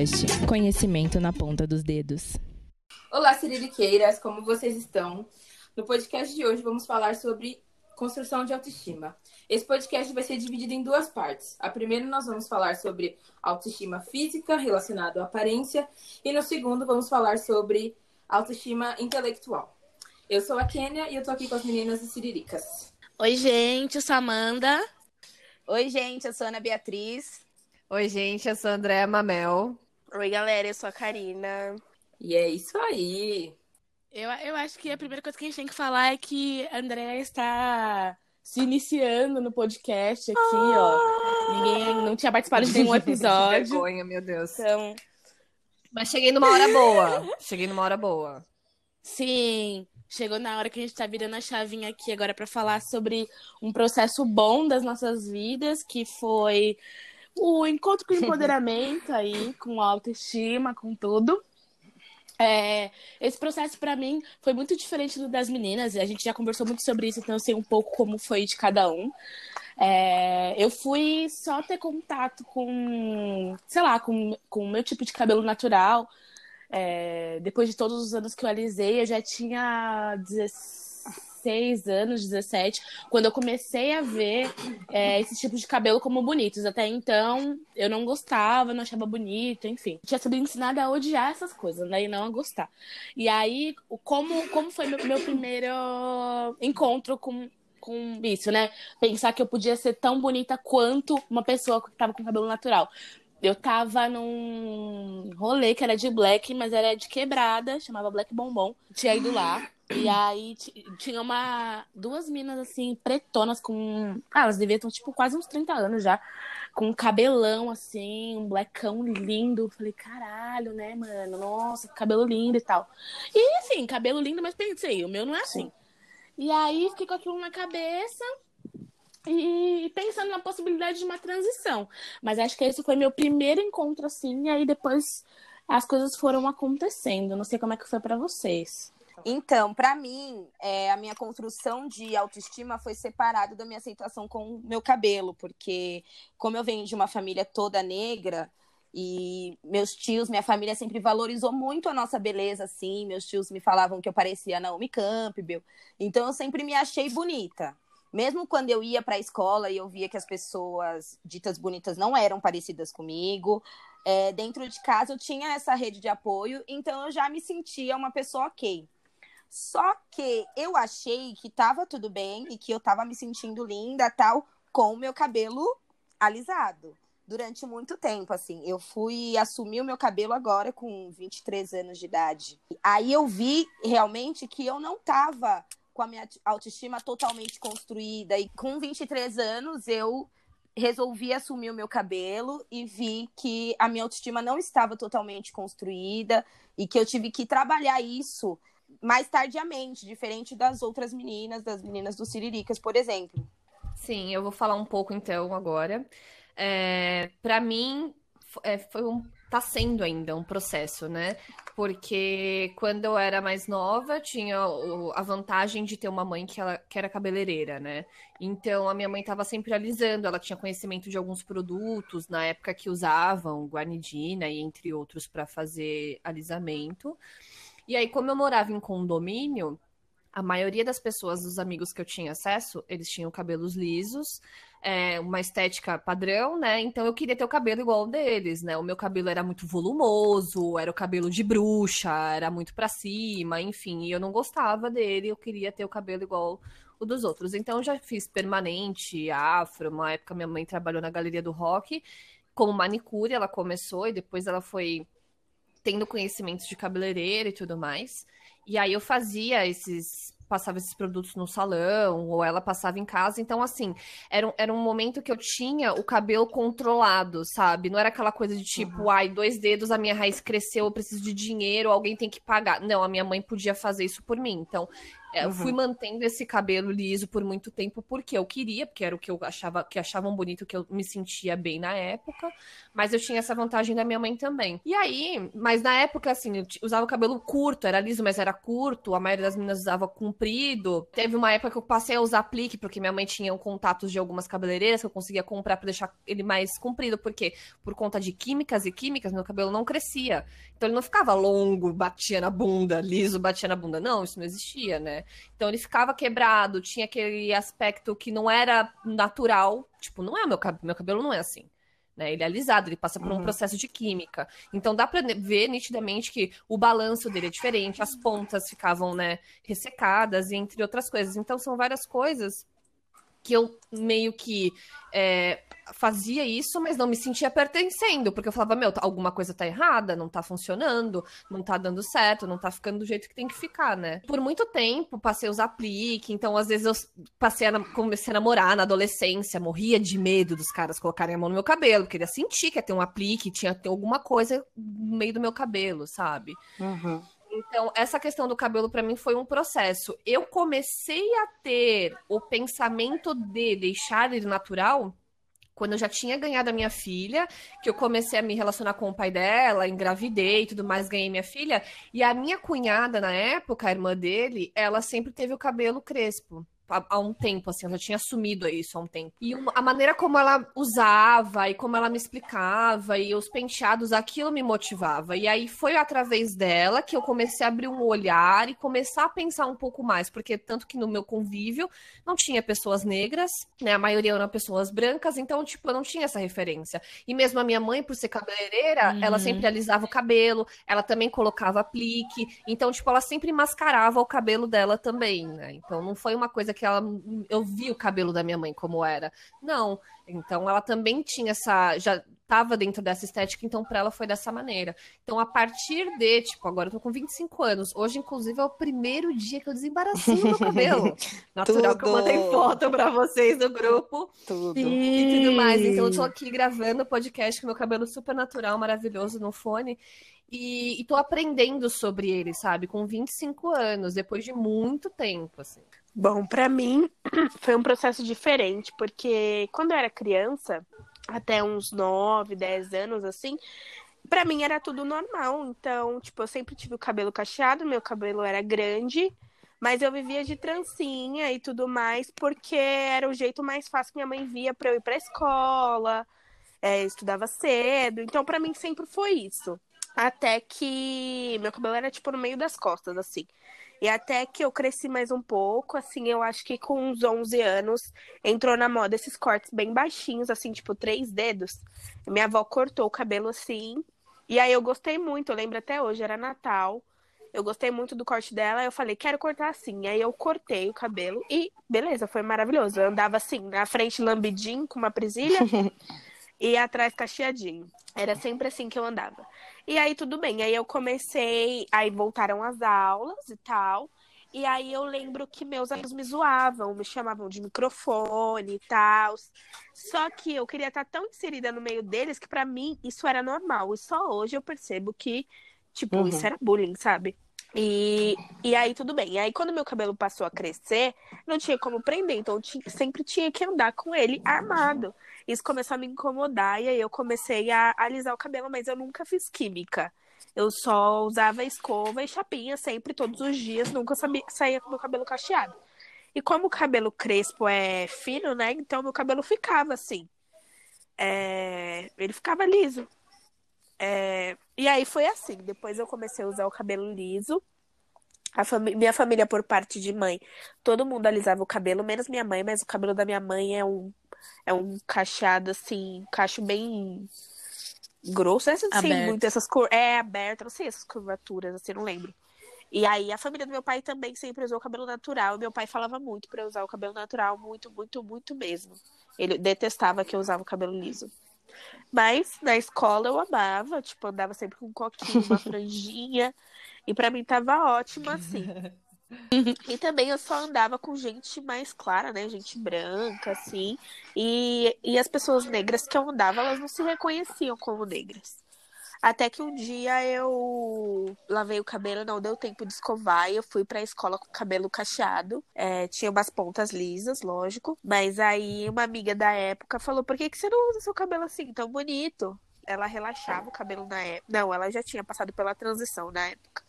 Podcast. Conhecimento na ponta dos dedos. Olá, Siririqueiras, como vocês estão? No podcast de hoje vamos falar sobre construção de autoestima. Esse podcast vai ser dividido em duas partes. A primeira nós vamos falar sobre autoestima física relacionado à aparência e no segundo vamos falar sobre autoestima intelectual. Eu sou a Kênia e eu tô aqui com as meninas do Siriricas. Oi, gente, eu sou a Amanda. Oi, gente, eu sou a Ana Beatriz. Oi, gente, eu sou a Andréa Mamel. Oi, galera, eu sou a Karina. E é isso aí. Eu, eu acho que a primeira coisa que a gente tem que falar é que a Andréa está se iniciando no podcast aqui, ó. Ninguém não tinha participado de nenhum episódio. vergonha, meu Deus. Então, Mas cheguei numa hora boa. Cheguei numa hora boa. sim, chegou na hora que a gente tá virando a chavinha aqui agora para falar sobre um processo bom das nossas vidas, que foi o encontro com empoderamento aí, com autoestima, com tudo. É, esse processo para mim foi muito diferente do das meninas. A gente já conversou muito sobre isso, então eu sei um pouco como foi de cada um. É, eu fui só ter contato com, sei lá, com, com o meu tipo de cabelo natural. É, depois de todos os anos que eu alisei, eu já tinha 16 anos, 17, quando eu comecei a ver é, esses tipos de cabelo como bonitos. Até então, eu não gostava, não achava bonito, enfim. Tinha sido ensinada a odiar essas coisas, né? E não a gostar. E aí, como, como foi meu, meu primeiro encontro com, com isso, né? Pensar que eu podia ser tão bonita quanto uma pessoa que tava com cabelo natural. Eu tava num rolê que era de black, mas era de quebrada, chamava Black Bombom. Tinha ido lá. E aí ti- tinha uma. Duas minas assim, pretonas, com. Ah, elas deviam ter tipo quase uns 30 anos já. Com um cabelão assim, um blackão lindo. Falei, caralho, né, mano? Nossa, cabelo lindo e tal. E assim, cabelo lindo, mas pensei, o meu não é assim. E aí fiquei com aquilo na cabeça e pensando na possibilidade de uma transição. Mas acho que esse foi meu primeiro encontro assim, e aí depois as coisas foram acontecendo. Não sei como é que foi pra vocês. Então, pra mim, é, a minha construção de autoestima foi separado da minha aceitação com o meu cabelo, porque como eu venho de uma família toda negra e meus tios, minha família sempre valorizou muito a nossa beleza, assim. Meus tios me falavam que eu parecia Naomi Campbell. Então, eu sempre me achei bonita. Mesmo quando eu ia para a escola e eu via que as pessoas ditas bonitas não eram parecidas comigo, é, dentro de casa eu tinha essa rede de apoio, então eu já me sentia uma pessoa ok. Só que eu achei que tava tudo bem e que eu tava me sentindo linda, tal, com o meu cabelo alisado. Durante muito tempo, assim. Eu fui assumir o meu cabelo agora com 23 anos de idade. Aí eu vi realmente que eu não tava com a minha autoestima totalmente construída. E com 23 anos eu resolvi assumir o meu cabelo e vi que a minha autoestima não estava totalmente construída e que eu tive que trabalhar isso mais tardiamente, diferente das outras meninas, das meninas do Siriricas, por exemplo. Sim, eu vou falar um pouco então agora. É, para mim, é, foi um, tá sendo ainda um processo, né? Porque quando eu era mais nova, tinha o- a vantagem de ter uma mãe que, ela, que era cabeleireira, né? Então a minha mãe estava sempre alisando, ela tinha conhecimento de alguns produtos na época que usavam guanidina e entre outros para fazer alisamento. E aí, como eu morava em condomínio, a maioria das pessoas, dos amigos que eu tinha acesso, eles tinham cabelos lisos, é, uma estética padrão, né? Então eu queria ter o cabelo igual ao deles, né? O meu cabelo era muito volumoso, era o cabelo de bruxa, era muito pra cima, enfim, e eu não gostava dele, eu queria ter o cabelo igual o dos outros. Então eu já fiz permanente, afro, uma época minha mãe trabalhou na Galeria do Rock, como manicure ela começou e depois ela foi tendo conhecimentos de cabeleireira e tudo mais. E aí eu fazia esses. Passava esses produtos no salão, ou ela passava em casa. Então, assim, era um, era um momento que eu tinha o cabelo controlado, sabe? Não era aquela coisa de tipo, ai, dois dedos, a minha raiz cresceu, eu preciso de dinheiro, alguém tem que pagar. Não, a minha mãe podia fazer isso por mim. Então, é, eu fui mantendo esse cabelo liso por muito tempo porque eu queria, porque era o que eu achava que achavam bonito, que eu me sentia bem na época. Mas eu tinha essa vantagem da minha mãe também. E aí, mas na época, assim, eu usava o cabelo curto, era liso, mas era curto. A maioria das meninas usava com comprido. Teve uma época que eu passei a usar aplique, porque minha mãe tinha um contatos de algumas cabeleireiras que eu conseguia comprar para deixar ele mais comprido, porque por conta de químicas e químicas, meu cabelo não crescia. Então ele não ficava longo, batia na bunda, liso, batia na bunda. Não, isso não existia, né? Então ele ficava quebrado, tinha aquele aspecto que não era natural. Tipo, não é o meu cabelo, meu cabelo não é assim. Né? Ele é alisado, ele passa por um uhum. processo de química. Então dá para ver nitidamente que o balanço dele é diferente, as pontas ficavam, né, ressecadas, entre outras coisas. Então são várias coisas que eu meio que é, fazia isso, mas não me sentia pertencendo, porque eu falava, meu, alguma coisa tá errada, não tá funcionando, não tá dando certo, não tá ficando do jeito que tem que ficar, né? Por muito tempo passei a usar aplique, então às vezes eu passei a, comecei a namorar na adolescência, morria de medo dos caras colocarem a mão no meu cabelo, queria sentir que ia ter um aplique, tinha ter alguma coisa no meio do meu cabelo, sabe? Uhum. Então, essa questão do cabelo para mim foi um processo. Eu comecei a ter o pensamento de deixar ele natural quando eu já tinha ganhado a minha filha, que eu comecei a me relacionar com o pai dela, engravidei e tudo mais, ganhei minha filha. E a minha cunhada, na época, a irmã dele, ela sempre teve o cabelo crespo há, um tempo, assim, eu já tinha assumido isso há um tempo. E uma, a maneira como ela usava e como ela me explicava e os penteados, aquilo me motivava. E aí foi através dela que eu comecei a abrir um olhar e começar a pensar um pouco mais, porque tanto que no meu convívio não tinha pessoas negras, né? A maioria eram pessoas brancas, então, tipo, eu não tinha essa referência. E mesmo a minha mãe, por ser cabeleireira, uhum. ela sempre alisava o cabelo, ela também colocava aplique, então, tipo, ela sempre mascarava o cabelo dela também, né? Então não foi uma coisa que que ela eu vi o cabelo da minha mãe como era. Não. Então ela também tinha essa já estava dentro dessa estética, então para ela foi dessa maneira. Então a partir de, tipo, agora eu tô com 25 anos, hoje inclusive é o primeiro dia que eu desembaraço o meu cabelo. Natural que eu mandei foto para vocês no grupo. Tudo. E tudo mais. Então eu tô aqui gravando o podcast com meu cabelo super natural, maravilhoso no fone. E, e tô aprendendo sobre ele, sabe? Com 25 anos, depois de muito tempo, assim. Bom, para mim foi um processo diferente, porque quando eu era criança, até uns 9, 10 anos assim, para mim era tudo normal. Então, tipo, eu sempre tive o cabelo cacheado, meu cabelo era grande, mas eu vivia de trancinha e tudo mais, porque era o jeito mais fácil que minha mãe via para eu ir pra escola, é, estudava cedo. Então, para mim sempre foi isso. Até que meu cabelo era tipo no meio das costas, assim. E até que eu cresci mais um pouco, assim, eu acho que com uns 11 anos entrou na moda esses cortes bem baixinhos, assim, tipo três dedos. Minha avó cortou o cabelo assim. E aí eu gostei muito, eu lembro até hoje, era Natal. Eu gostei muito do corte dela, eu falei, quero cortar assim. Aí eu cortei o cabelo e beleza, foi maravilhoso. Eu andava assim, na frente lambidinho, com uma presilha, e atrás cacheadinho. Era sempre assim que eu andava. E aí tudo bem. Aí eu comecei, aí voltaram as aulas e tal. E aí eu lembro que meus amigos me zoavam, me chamavam de microfone e tal. Só que eu queria estar tão inserida no meio deles que para mim isso era normal. E só hoje eu percebo que, tipo, uhum. isso era bullying, sabe? E, e aí tudo bem. E aí quando meu cabelo passou a crescer, não tinha como prender, então sempre tinha que andar com ele armado. Isso começou a me incomodar e aí eu comecei a alisar o cabelo, mas eu nunca fiz química. Eu só usava escova e chapinha sempre, todos os dias, nunca sabia, saía com meu cabelo cacheado. E como o cabelo crespo é fino, né? Então meu cabelo ficava assim. É... Ele ficava liso. É... E aí foi assim. Depois eu comecei a usar o cabelo liso. Fam... Minha família, por parte de mãe, todo mundo alisava o cabelo, menos minha mãe, mas o cabelo da minha mãe é um é um cacheado, assim, cacho bem grosso. Essa, assim, muito essas cor... É aberto, não sei essas curvaturas, assim, não lembro. E aí a família do meu pai também sempre usou cabelo natural. Meu pai falava muito para usar o cabelo natural, muito, muito, muito mesmo. Ele detestava que eu usava o cabelo liso. Mas na escola eu amava, tipo, andava sempre com um coquinho, uma franjinha. e para mim tava ótimo assim. e também eu só andava com gente mais clara, né? Gente branca, assim. E, e as pessoas negras que eu andava, elas não se reconheciam como negras. Até que um dia eu lavei o cabelo, não deu tempo de escovar, e eu fui pra escola com o cabelo cacheado. É, tinha umas pontas lisas, lógico. Mas aí uma amiga da época falou: por que, que você não usa seu cabelo assim, tão bonito? Ela relaxava o cabelo na época. Não, ela já tinha passado pela transição na época.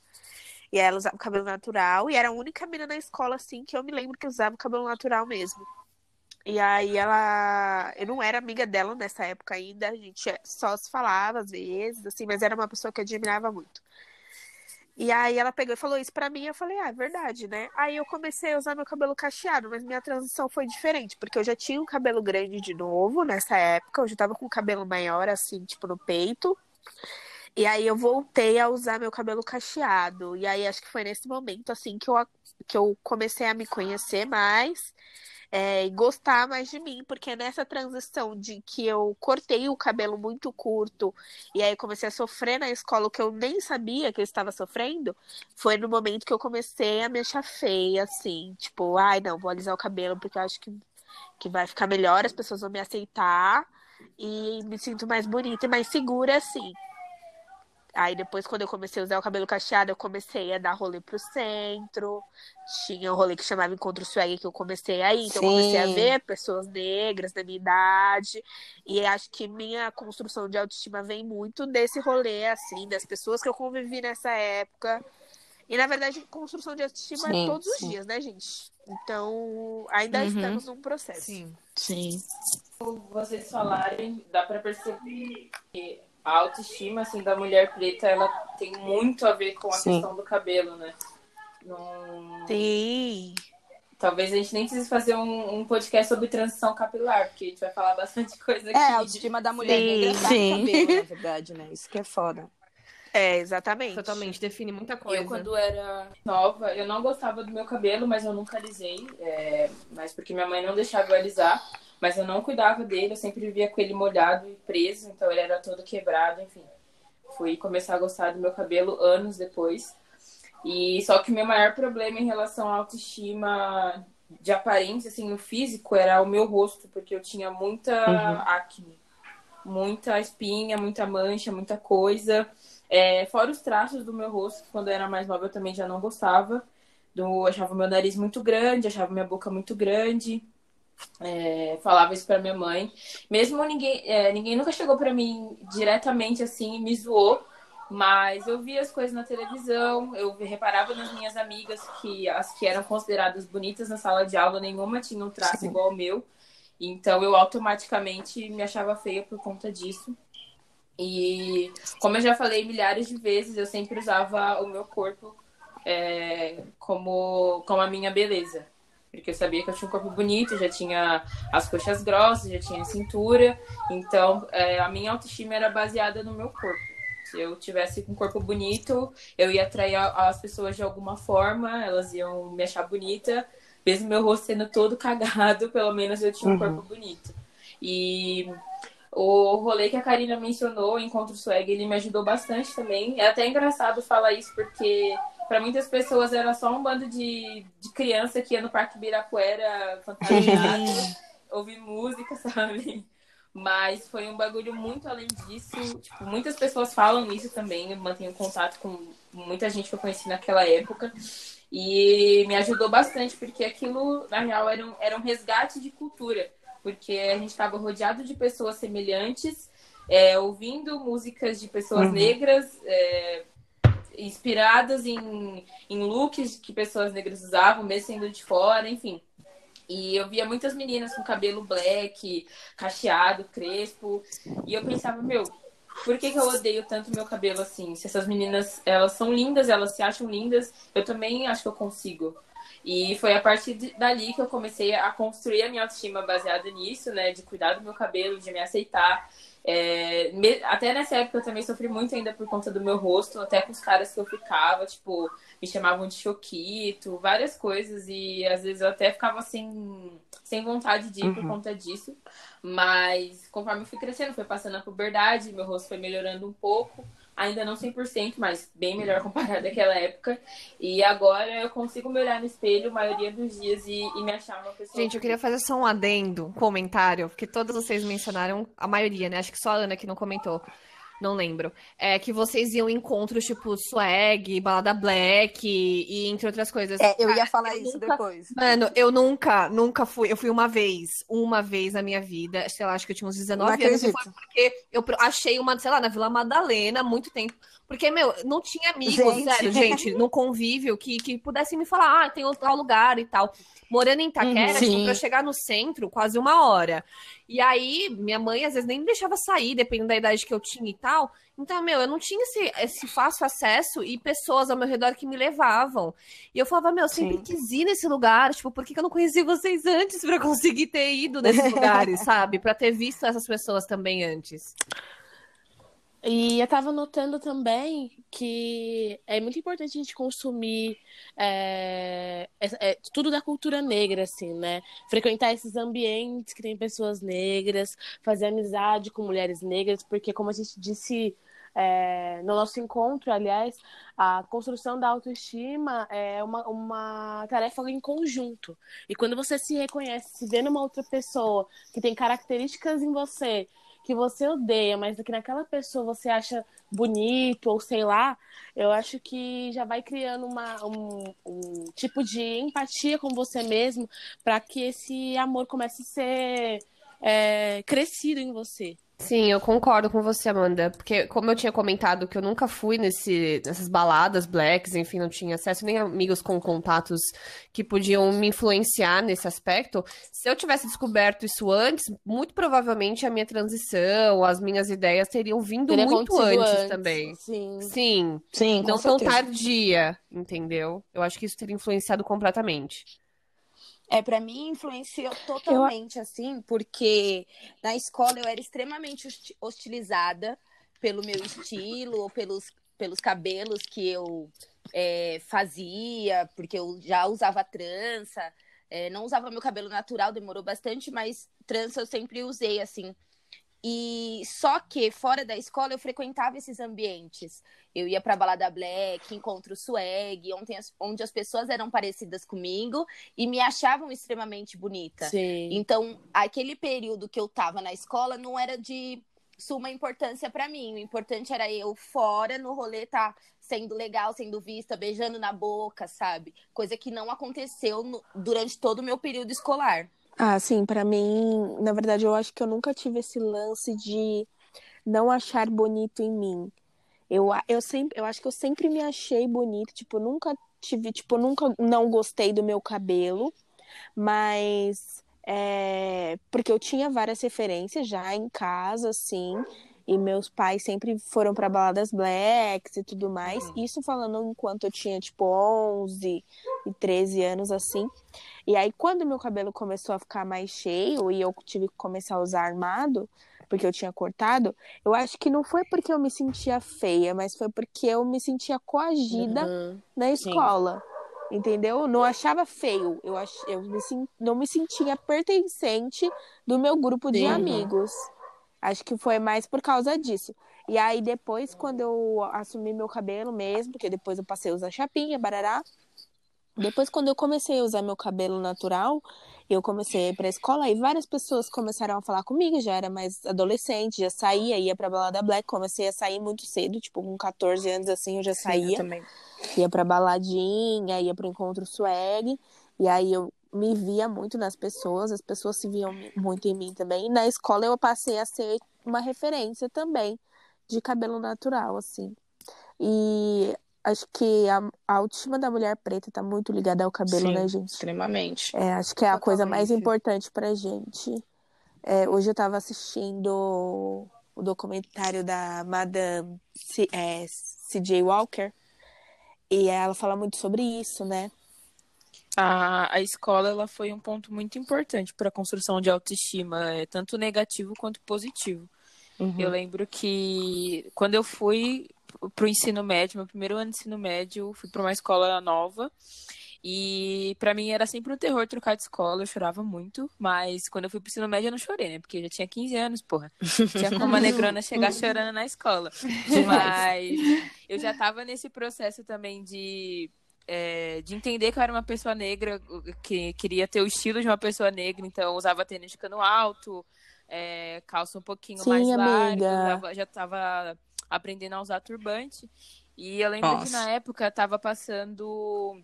E ela usava o cabelo natural. E era a única menina na escola, assim, que eu me lembro que usava o cabelo natural mesmo. E aí ela. Eu não era amiga dela nessa época ainda, a gente só se falava às vezes, assim, mas era uma pessoa que eu admirava muito. E aí ela pegou e falou isso pra mim, eu falei, ah, é verdade, né? Aí eu comecei a usar meu cabelo cacheado, mas minha transição foi diferente, porque eu já tinha um cabelo grande de novo nessa época, eu já tava com o cabelo maior, assim, tipo, no peito. E aí eu voltei a usar meu cabelo cacheado. E aí acho que foi nesse momento, assim, que eu, que eu comecei a me conhecer mais é, gostar mais de mim, porque nessa transição de que eu cortei o cabelo muito curto e aí comecei a sofrer na escola o que eu nem sabia que eu estava sofrendo, foi no momento que eu comecei a me achar feia, assim, tipo, ai não, vou alisar o cabelo porque eu acho que, que vai ficar melhor, as pessoas vão me aceitar e me sinto mais bonita e mais segura, assim. Aí depois, quando eu comecei a usar o cabelo cacheado, eu comecei a dar rolê pro centro. Tinha um rolê que chamava Encontro Swag que eu comecei aí. Então, eu comecei a ver pessoas negras da minha idade. E acho que minha construção de autoestima vem muito desse rolê, assim, das pessoas que eu convivi nessa época. E, na verdade, construção de autoestima é sim, é todos sim. os dias, né, gente? Então, ainda uhum. estamos num processo. Sim. Sim. Vocês falarem, dá pra perceber que a autoestima assim da mulher preta ela tem muito a ver com a Sim. questão do cabelo, né? Não... Sim. Talvez a gente nem precise fazer um, um, podcast sobre transição capilar, porque a gente vai falar bastante coisa aqui. É, a autoestima da mulher sim, negra tá sim. cabelo, na verdade, né? Isso que é foda. É, exatamente. Totalmente, define muita coisa. Eu, quando era nova, eu não gostava do meu cabelo, mas eu nunca alisei. É... Mas porque minha mãe não deixava eu alisar. Mas eu não cuidava dele, eu sempre vivia com ele molhado e preso, então ele era todo quebrado, enfim. Fui começar a gostar do meu cabelo anos depois. E só que o meu maior problema em relação à autoestima de aparência, assim, no físico, era o meu rosto, porque eu tinha muita uhum. acne, muita espinha, muita mancha, muita coisa. É, fora os traços do meu rosto, que quando eu era mais nova eu também já não gostava. Do, achava meu nariz muito grande, achava minha boca muito grande. É, falava isso pra minha mãe. Mesmo ninguém, é, ninguém nunca chegou para mim diretamente assim e me zoou, mas eu via as coisas na televisão, eu reparava nas minhas amigas que as que eram consideradas bonitas na sala de aula, nenhuma tinha um traço Sim. igual ao meu. Então eu automaticamente me achava feia por conta disso. E como eu já falei milhares de vezes, eu sempre usava o meu corpo é, como, como a minha beleza porque eu sabia que eu tinha um corpo bonito, já tinha as coxas grossas, já tinha cintura, então é, a minha autoestima era baseada no meu corpo. Se eu tivesse um corpo bonito, eu ia atrair as pessoas de alguma forma, elas iam me achar bonita, mesmo meu rosto sendo todo cagado, pelo menos eu tinha um uhum. corpo bonito. E o rolê que a Karina mencionou, o Encontro Swag, ele me ajudou bastante também. É até engraçado falar isso, porque para muitas pessoas era só um bando de, de criança que ia no Parque Birapuera fantasiado, ouvir música, sabe? Mas foi um bagulho muito além disso. Tipo, muitas pessoas falam isso também. Eu mantenho contato com muita gente que eu conheci naquela época. E me ajudou bastante, porque aquilo, na real, era um, era um resgate de cultura. Porque a gente estava rodeado de pessoas semelhantes, é, ouvindo músicas de pessoas uhum. negras, é, inspiradas em, em looks que pessoas negras usavam, mesmo sendo de fora, enfim. E eu via muitas meninas com cabelo black, cacheado, crespo. E eu pensava, meu, por que, que eu odeio tanto meu cabelo assim? Se essas meninas, elas são lindas, elas se acham lindas, eu também acho que eu consigo. E foi a partir dali que eu comecei a construir a minha autoestima baseada nisso, né? De cuidar do meu cabelo, de me aceitar. É, me, até nessa época eu também sofri muito ainda por conta do meu rosto, até com os caras que eu ficava, tipo, me chamavam de choquito, várias coisas, e às vezes eu até ficava sem, sem vontade de ir uhum. por conta disso. Mas conforme eu fui crescendo, foi passando a puberdade, meu rosto foi melhorando um pouco ainda não 100%, mas bem melhor comparado àquela época. E agora eu consigo me olhar no espelho a maioria dos dias e, e me achar uma pessoa. Gente, eu queria fazer só um adendo, um comentário, porque todos vocês mencionaram, a maioria, né? Acho que só a Ana que não comentou. Não lembro. É que vocês iam em encontros tipo swag, balada black e, e entre outras coisas. É, eu ia falar eu isso nunca- depois. Mano, eu nunca, nunca fui. Eu fui uma vez, uma vez na minha vida. Sei lá, acho que eu tinha uns 19 Não anos. Acredito. foi porque eu achei uma, sei lá, na Vila Madalena há muito tempo. Porque, meu, não tinha amigos, Gente. sério, gente, no convívio que, que pudessem me falar, ah, tem outro tal lugar e tal. Morando em Itaquera, Uhum. tipo, pra eu chegar no centro, quase uma hora. E aí, minha mãe às vezes nem me deixava sair, dependendo da idade que eu tinha e tal. Então, meu, eu não tinha esse, esse fácil acesso e pessoas ao meu redor que me levavam. E eu falava, meu, eu sempre Sim. quis ir nesse lugar. Tipo, por que que eu não conheci vocês antes pra conseguir ter ido nesses lugares, sabe? Pra ter visto essas pessoas também antes. E eu tava notando também que é muito importante a gente consumir é, é, é, tudo da cultura negra, assim, né? Frequentar esses ambientes que tem pessoas negras, fazer amizade com mulheres negras, porque, como a gente disse é, no nosso encontro, aliás, a construção da autoestima é uma, uma tarefa em conjunto. E quando você se reconhece, se vê numa outra pessoa que tem características em você que você odeia, mas que naquela pessoa você acha bonito, ou sei lá, eu acho que já vai criando uma, um, um tipo de empatia com você mesmo para que esse amor comece a ser é, crescido em você. Sim, eu concordo com você, Amanda. Porque, como eu tinha comentado, que eu nunca fui nesse, nessas baladas blacks, enfim, não tinha acesso nem amigos com contatos que podiam me influenciar nesse aspecto. Se eu tivesse descoberto isso antes, muito provavelmente a minha transição, as minhas ideias teriam vindo Teria muito acontecido antes, também. Sim. Sim, Sim, não tão tardia, entendeu? Eu acho que isso teria influenciado completamente. É, pra mim influenciou totalmente, assim, porque na escola eu era extremamente hosti- hostilizada pelo meu estilo ou pelos, pelos cabelos que eu é, fazia, porque eu já usava trança, é, não usava meu cabelo natural, demorou bastante, mas trança eu sempre usei, assim. E só que fora da escola eu frequentava esses ambientes. Eu ia pra balada black, encontro swag, onde as, onde as pessoas eram parecidas comigo e me achavam extremamente bonita. Sim. Então, aquele período que eu tava na escola não era de suma importância pra mim. O importante era eu fora no rolê tá sendo legal, sendo vista, beijando na boca, sabe? Coisa que não aconteceu no- durante todo o meu período escolar. Ah, sim, pra mim, na verdade, eu acho que eu nunca tive esse lance de não achar bonito em mim. Eu, eu sempre, eu acho que eu sempre me achei bonita, tipo, nunca tive, tipo, nunca não gostei do meu cabelo, mas é, porque eu tinha várias referências já em casa, assim, e meus pais sempre foram pra baladas blacks e tudo mais. Isso falando enquanto eu tinha, tipo, 11 e 13 anos, assim. E aí, quando meu cabelo começou a ficar mais cheio e eu tive que começar a usar armado, porque eu tinha cortado, eu acho que não foi porque eu me sentia feia, mas foi porque eu me sentia coagida Uhum. na escola. Entendeu? Não achava feio. Eu, ach... eu me não me sentia pertencente do meu grupo de Sim. amigos. Acho que foi mais por causa disso. E aí, depois, quando eu assumi meu cabelo mesmo, porque depois eu passei a usar chapinha, barará. Depois, quando eu comecei a usar meu cabelo natural, eu comecei a ir pra escola e várias pessoas começaram a falar comigo. Já era mais adolescente, já saía, ia pra balada black. Comecei a sair muito cedo, tipo, com 14 anos assim, eu já saía também. ia pra baladinha, ia pro encontro swag, e aí eu me via muito nas pessoas, as pessoas se viam muito em mim também. E na escola eu passei a ser uma referência também de cabelo natural, assim. E acho que a, a autoestima da mulher preta tá muito ligada ao cabelo, Sim. né, gente? Extremamente. É, acho que é a coisa mais Totalmente. importante pra gente. É, hoje eu tava assistindo o documentário da Madame C- é, C.J. Walker. E ela fala muito sobre isso, né? A, a escola ela foi um ponto muito importante para a construção de autoestima, é, tanto negativo quanto positivo. Eu lembro que quando eu fui pro ensino médio, meu primeiro ano de ensino médio, fui para uma escola nova. E pra mim era sempre um terror trocar de escola, eu chorava muito, mas quando eu fui pro ensino médio eu não chorei, né? Porque eu já tinha 15 anos, porra. Tinha como a negrona chegar chorando na escola. Mas eu já tava nesse processo também de, é, de entender que eu era uma pessoa negra, que queria ter o estilo de uma pessoa negra, então eu usava tênis de cano alto, é, calça um pouquinho Sim, mais larga, já estava aprendendo a usar turbante. E eu lembro Nossa. que na época tava passando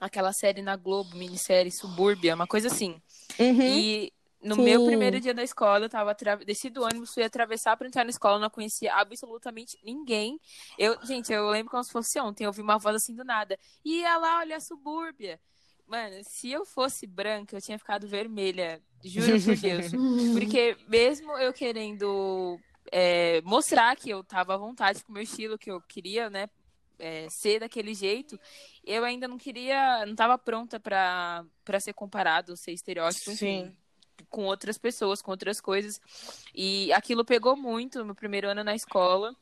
aquela série na Globo, minissérie Subúrbia, uma coisa assim. Uhum. E no Sim. meu primeiro dia da escola, eu tava desci do ônibus, fui atravessar para entrar na escola, não conhecia absolutamente ninguém. Eu, gente, eu lembro como se fosse ontem, eu ouvi uma voz assim do nada. E ia lá, olha a subúrbia. Mano, se eu fosse branca, eu tinha ficado vermelha. Juro por Deus. Porque mesmo eu querendo é, mostrar que eu tava à vontade com o meu estilo, que eu queria, né, é, ser daquele jeito, eu ainda não queria, não tava pronta para ser comparado, ser estereótipo, Sim. Com outras pessoas, com outras coisas. E aquilo pegou muito no primeiro ano na escola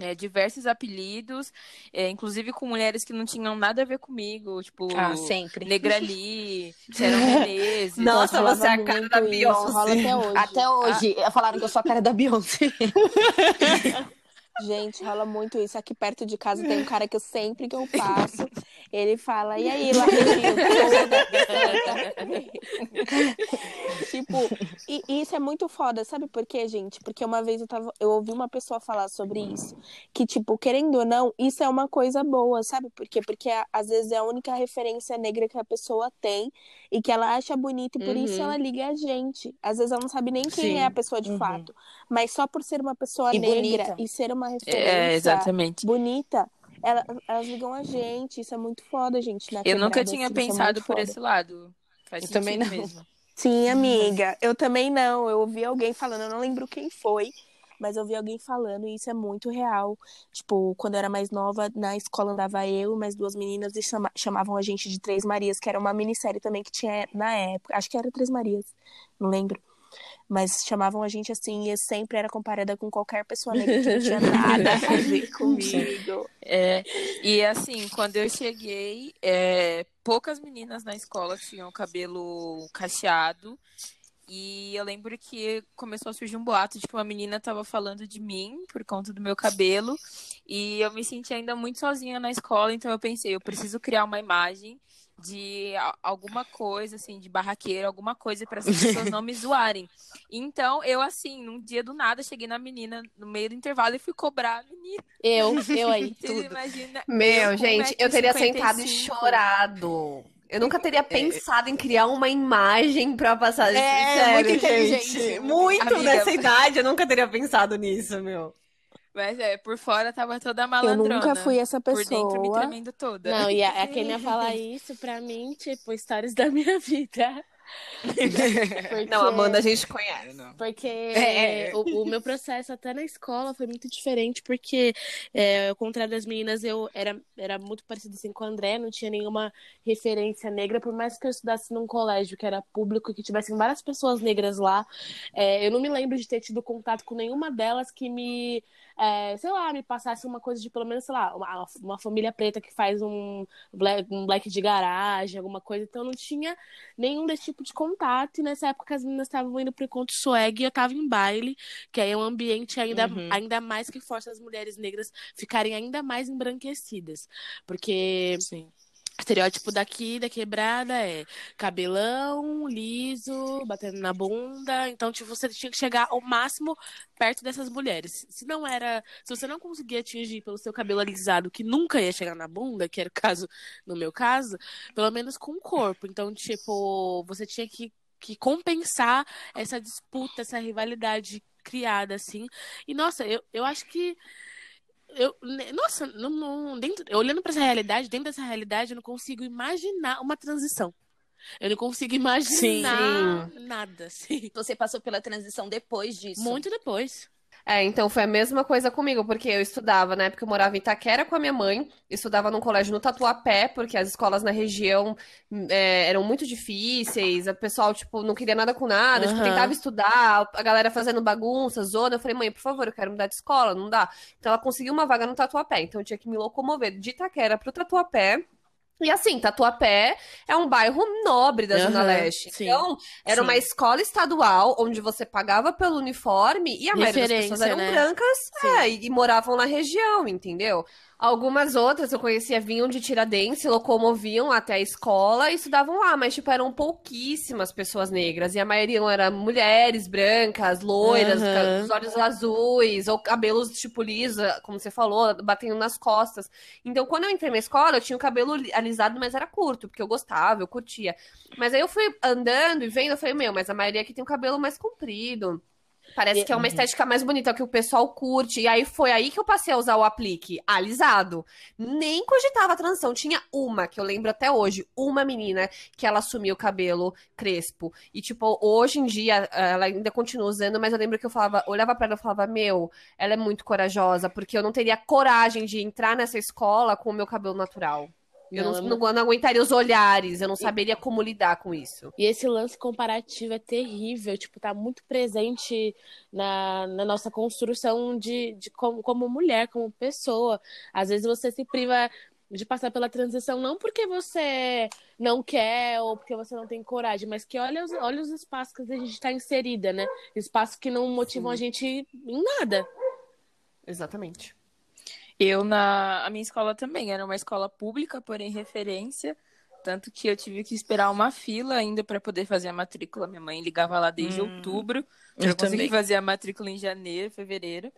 é, diversos apelidos, é, inclusive com mulheres que não tinham nada a ver comigo, tipo ah, sempre. Negrali, Sharon Menezes. Nossa, você é a cara da Beyoncé. Até hoje. Até hoje. Ah. Falaram que eu sou a cara da Beyoncé. Gente, rola muito isso. Aqui perto de casa tem um cara que eu sempre que eu passo, ele fala, e aí, Larrinho? tipo, e, e, isso é muito foda, sabe por quê, gente? Porque uma vez eu, tava, eu ouvi uma pessoa falar sobre isso, que, tipo, querendo ou não, isso é uma coisa boa, sabe por quê? Porque às vezes é a única referência negra que a pessoa tem e que ela acha bonita e por uhum. isso ela liga a gente. Às vezes ela não sabe nem quem Sim. é a pessoa de uhum. fato, mas só por ser uma pessoa e negra bonita. e ser uma referência é, exatamente. bonita, ela, elas ligam a gente. Isso é muito foda, gente. eu nunca tinha assim, pensado é por foda. esse lado. Faz eu também não. Mesmo. Sim, amiga. Eu também não. Eu ouvi alguém falando, eu não lembro quem foi, mas eu ouvi alguém falando e isso é muito real. Tipo, quando eu era mais nova, na escola andava eu e mais duas meninas e chama, chamavam a gente de Três Marias, que era uma minissérie também que tinha na época. Acho que era Três Marias, não lembro. Mas chamavam a gente assim e sempre era comparada com qualquer pessoa negra que não tinha nada a ver comigo. É, e assim, quando eu cheguei, é, poucas meninas na escola tinham cabelo cacheado. E eu lembro que começou a surgir um boato de que uma menina tava falando de mim por conta do meu cabelo. E eu me senti ainda muito sozinha na escola, então eu pensei, eu preciso criar uma imagem de alguma coisa, assim, de barraqueiro, alguma coisa para as pessoas não me zoarem. Então, eu, assim, num dia do nada, cheguei na menina no meio do intervalo e fui cobrar a menina. Eu, eu aí, tudo. Imagina, Meu, eu, gente, eu teria 55. sentado e chorado. Eu nunca teria é. pensado em criar uma imagem pra passar. É, Sério, muito inteligente. Gente. Muito Amiga, nessa idade, eu nunca teria pensado nisso, meu. Mas é, por fora tava toda malandrona. Eu nunca fui essa pessoa. Por dentro me tremendo toda. Não, e a, a Kenia falar isso pra mim, tipo, histórias da minha vida. Porque... Não, Amanda a gente conhece. Porque é. o, o, meu processo até na escola foi muito diferente, porque é, ao contrário das meninas, eu era, era muito parecida assim com o André, não tinha nenhuma referência negra, por mais que eu estudasse num colégio que era público, que tivessem várias pessoas negras lá, é, eu não me lembro de ter tido contato com nenhuma delas que me é, sei lá, me passasse uma coisa de pelo menos, sei lá, uma, uma família preta que faz um black, um black de garagem, alguma coisa. Então não tinha nenhum desse tipo de contato. E nessa época as meninas estavam indo pro encontro swag e eu tava em baile, que aí é um ambiente ainda, uhum. ainda mais que força as mulheres negras ficarem ainda mais embranquecidas. Porque. Sim estereótipo daqui, da quebrada, é cabelão, liso, batendo na bunda. Então, tipo, você tinha que chegar ao máximo perto dessas mulheres. Se não era. Se você não conseguia atingir pelo seu cabelo alisado, que nunca ia chegar na bunda, que era o caso, no meu caso, pelo menos com o corpo. Então, tipo, você tinha que, que compensar essa disputa, essa rivalidade criada, assim. E, nossa, eu, eu acho que eu, nossa, não, não, dentro, olhando para essa realidade, dentro dessa realidade, eu não consigo imaginar uma transição. Eu não consigo imaginar Sim. nada. Assim. Você passou pela transição depois disso? Muito depois. É, então foi a mesma coisa comigo, porque eu estudava, na época eu morava em Itaquera com a minha mãe, estudava num colégio no Tatuapé, porque as escolas na região é, eram muito difíceis, o pessoal, tipo, não queria nada com nada, uhum. tipo, tentava estudar, a galera fazendo bagunça, zona. Eu falei, mãe, por favor, eu quero mudar de escola, não dá. Então ela conseguiu uma vaga no Tatuapé, então eu tinha que me locomover de Itaquera pro Tatuapé E assim, Tatuapé é um bairro nobre da Zona Aham, Leste. sim, Então, era sim. uma escola estadual onde você pagava pelo uniforme e a maioria das pessoas Referência, eram né? brancas é, e, e moravam na região, entendeu? Algumas outras eu conhecia vinham de Tiradentes, se locomoviam até a escola e estudavam lá, mas tipo, eram pouquíssimas pessoas negras. E a maioria eram mulheres brancas, loiras, ca- os olhos azuis, ou cabelos tipo liso, como você falou, batendo nas costas. Então, quando eu entrei na escola, eu tinha o cabelo li- alisado, mas era curto, porque eu gostava, eu curtia. Mas aí eu fui andando e vendo, eu falei, meu, mas a maioria aqui tem o cabelo mais comprido. Parece que é uma estética mais bonita, que o pessoal curte. E aí foi aí que eu passei a usar o aplique alisado. Nem cogitava a transição. Tinha uma, que eu lembro até hoje, uma menina que ela assumiu o cabelo crespo. E, tipo, hoje em dia, ela ainda continua usando, mas eu lembro que eu falava, olhava pra ela e falava, meu, ela é muito corajosa, porque eu não teria coragem de entrar nessa escola com o meu cabelo natural. Eu não, Não, não, não aguentaria os olhares, eu não saberia como lidar com isso. E esse lance comparativo é terrível, tipo, tá muito presente na, na nossa construção de, de como, como mulher, como pessoa. Às vezes você se priva de passar pela transição não porque você não quer ou porque você não tem coragem, mas que olha os, olha os espaços que a gente está inserida, né? Espaços que não motivam a gente em nada. Exatamente. Eu, na a minha escola também, era uma escola pública, porém referência. Tanto que eu tive que esperar uma fila ainda para poder fazer a matrícula. Minha mãe ligava lá desde Hum, outubro. eu consegui também. fazer a matrícula em janeiro, fevereiro.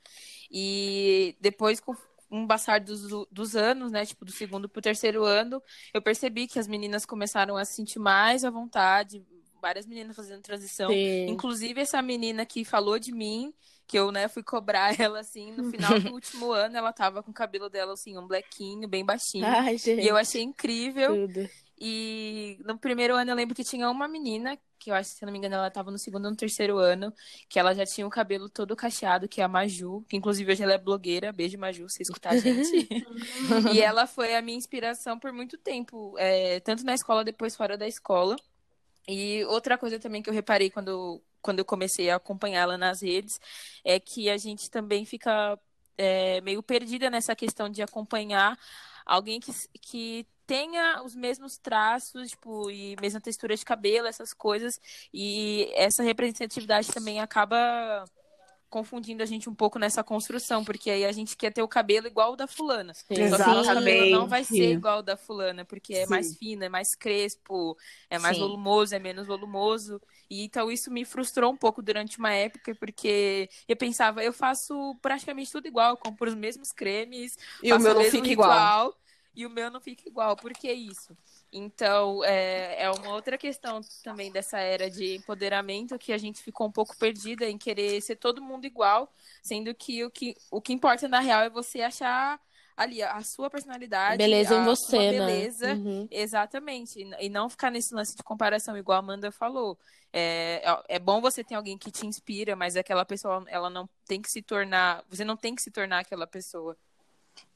E depois, com um passar dos, dos anos, né? Tipo, do segundo pro terceiro ano, eu percebi que as meninas começaram a se sentir mais à vontade. Várias meninas fazendo transição. Sim. Inclusive, essa menina que falou de mim, que eu, né, fui cobrar ela, assim, no final do último ano, ela tava com o cabelo dela, assim, um blequinho, bem baixinho. Ai. E eu achei incrível. Tudo. E no primeiro ano eu lembro que tinha uma menina, que eu acho, se não me engano, ela tava no segundo ou no terceiro ano, que ela já tinha o cabelo todo cacheado, que é a Maju, que inclusive hoje ela é blogueira. Beijo, Maju, se escutar a gente. e ela foi a minha inspiração por muito tempo, é, tanto na escola, depois fora da escola. E outra coisa também que eu reparei quando, quando eu comecei a acompanhá-la nas redes é que a gente também fica é, meio perdida nessa questão de acompanhar alguém que, que tenha os mesmos traços, tipo, e mesma textura de cabelo, essas coisas. E essa representatividade também acaba confundindo a gente um pouco nessa construção, porque aí a gente quer ter o cabelo igual o da fulana. Só que o cabelo não vai ser igual o da fulana, porque é Sim. mais fino, é mais crespo, é mais Sim. volumoso, é menos volumoso. E então isso me frustrou um pouco durante uma época, porque eu pensava, eu faço praticamente tudo igual, eu compro os mesmos cremes, E o meu não mesmo fica igual. ritual, E o meu não fica igual. Por que isso? Então, é, é uma outra questão também dessa era de empoderamento que a gente ficou um pouco perdida em querer ser todo mundo igual, sendo que o que, o que importa na real é você achar ali a sua personalidade, Beleza em a você, sua né? beleza, Uhum. Exatamente. E não ficar nesse lance de comparação, igual a Amanda falou. É, é bom você ter alguém que te inspira, mas aquela pessoa, ela não tem que se tornar. Você não tem que se tornar aquela pessoa.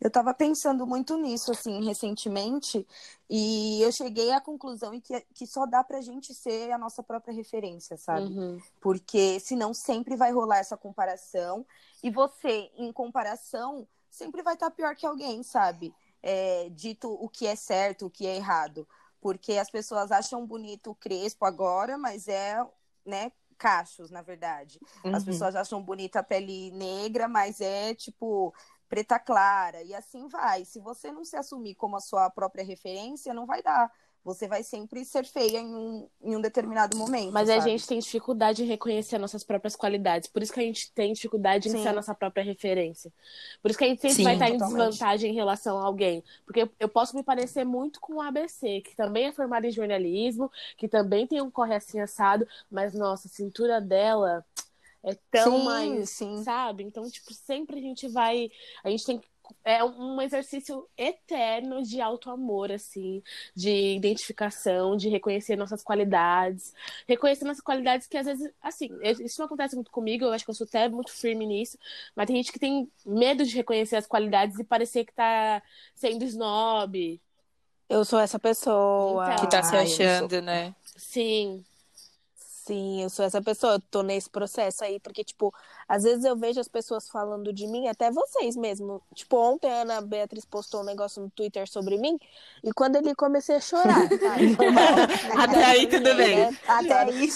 Eu tava pensando muito nisso, assim, recentemente, e eu cheguei à conclusão em que, que só dá pra gente ser a nossa própria referência, sabe? Uhum. Porque senão sempre vai rolar essa comparação, e você, em comparação, sempre vai estar pior que alguém, sabe? É, dito o que é certo, o que é errado. Porque as pessoas acham bonito o crespo agora, mas é, né, cachos, na verdade. As Uhum. pessoas acham bonita a pele negra, mas é tipo preta clara, e assim vai. Se você não se assumir como a sua própria referência, não vai dar. Você vai sempre ser feia em um, em um determinado momento. Mas a sabe? gente tem dificuldade em reconhecer nossas próprias qualidades. Por isso que a gente tem dificuldade em Sim. ser a nossa própria referência. Por isso que a gente sempre Sim, vai estar em totalmente. desvantagem em relação a alguém. Porque eu- eu posso me parecer muito com o ABC, que também é formado em jornalismo, que também tem um corre assim assado, mas nossa, a cintura dela é tão Sim, mais, sim. sabe? Então, tipo, sempre a gente vai. A gente tem que é um exercício eterno de auto-amor, assim, de identificação, de reconhecer nossas qualidades, reconhecer nossas qualidades que às vezes, assim, isso não acontece muito comigo, eu acho que eu sou até muito firme nisso, mas tem gente que tem medo de reconhecer as qualidades e parecer que tá sendo snob. Eu sou essa pessoa. Então. Que tá se sou- achando, né? Sim. Sim, eu sou essa pessoa, eu tô nesse processo aí, porque, tipo, às vezes eu vejo as pessoas falando de mim, até vocês mesmo. Tipo, ontem a Ana Beatriz postou um negócio no Twitter sobre mim, e quando ele comecei a chorar, sabe? Até aí tudo bem. Né? Até aí.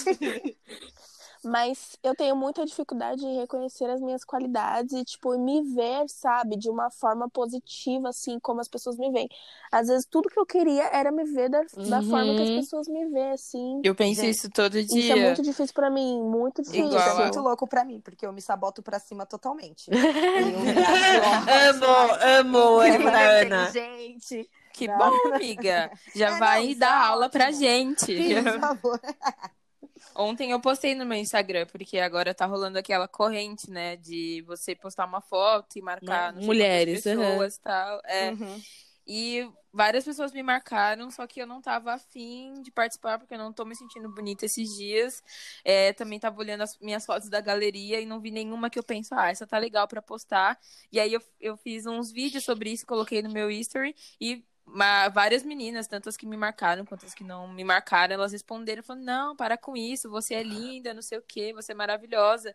Mas eu tenho muita dificuldade em reconhecer as minhas qualidades e, tipo, me ver, sabe, de uma forma positiva, assim, como as pessoas me veem. Às vezes, tudo que eu queria era me ver da, da Uhum. forma que as pessoas me veem, assim. Eu penso Gente, isso todo dia. Isso é muito difícil pra mim, muito difícil. Isso Igual é a- muito louco pra mim, porque eu me saboto pra cima totalmente. Amo, amo, Ana. Gente, Que Não. bom, amiga. Já É, não, vai isso dar é aula pra gente. por favor. Ontem eu postei no meu Instagram, porque agora tá rolando aquela corrente, né? De você postar uma foto e marcar não sei Mulheres, pessoas e tal. É. Uhum. E várias pessoas me marcaram, só que eu não tava afim de participar, porque eu não tô me sentindo bonita esses dias. É, também tava olhando as minhas fotos da galeria e não vi nenhuma que eu penso, ah, essa tá legal pra postar. E aí eu, eu fiz uns vídeos sobre isso, coloquei no meu history e várias meninas, tanto as que me marcaram quanto as que não me marcaram, elas responderam, falando, não, para com isso, você é linda, não sei o quê, você é maravilhosa.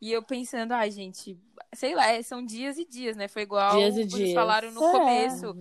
E eu pensando, ai, gente, sei lá, são dias e dias, né? Foi igual Dias e vocês dias. falaram no É. começo.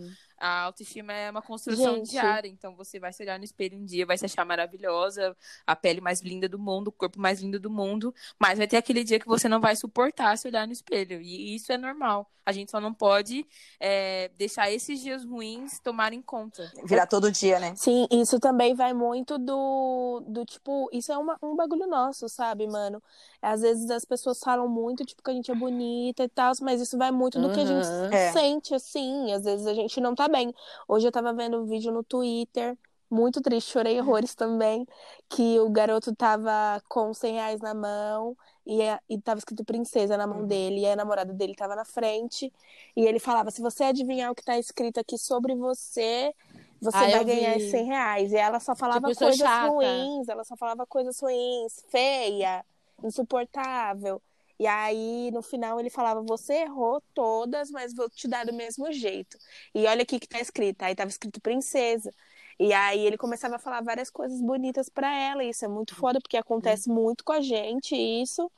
A autoestima é uma construção Gente. diária, então você vai se olhar no espelho um dia, vai se achar maravilhosa, a pele mais linda do mundo, o corpo mais lindo do mundo, mas vai ter aquele dia que você não vai suportar se olhar no espelho, e isso é normal. A gente só não pode é, deixar esses dias ruins tomarem conta. Virar todo dia, né? Sim, isso também vai muito do, do tipo, isso é uma, um bagulho nosso, sabe, mano? Às vezes as pessoas falam muito, tipo, que a gente é bonita e tal, mas isso vai muito do que a gente. É. sente, assim. Às vezes a gente não tá bem. Hoje eu tava vendo um vídeo no Twitter, muito triste, chorei horrores também, que o garoto tava com 100 reais na mão e, a- e tava escrito princesa na mão Uhum. dele, e a namorada dele tava na frente, e ele falava, se você adivinhar o que tá escrito aqui sobre você, você Ah, vai ganhar vi. 100 reais. E ela só falava Tipo, eu sou coisas ruins, ela só falava coisas ruins, feia, insuportável. E aí, no final, ele falava: Você errou todas, mas vou te dar do mesmo jeito. E olha aqui que tá escrito. Aí tava escrito princesa. E aí ele começava a falar várias coisas bonitas pra ela. E isso é muito foda, porque acontece muito com a gente isso.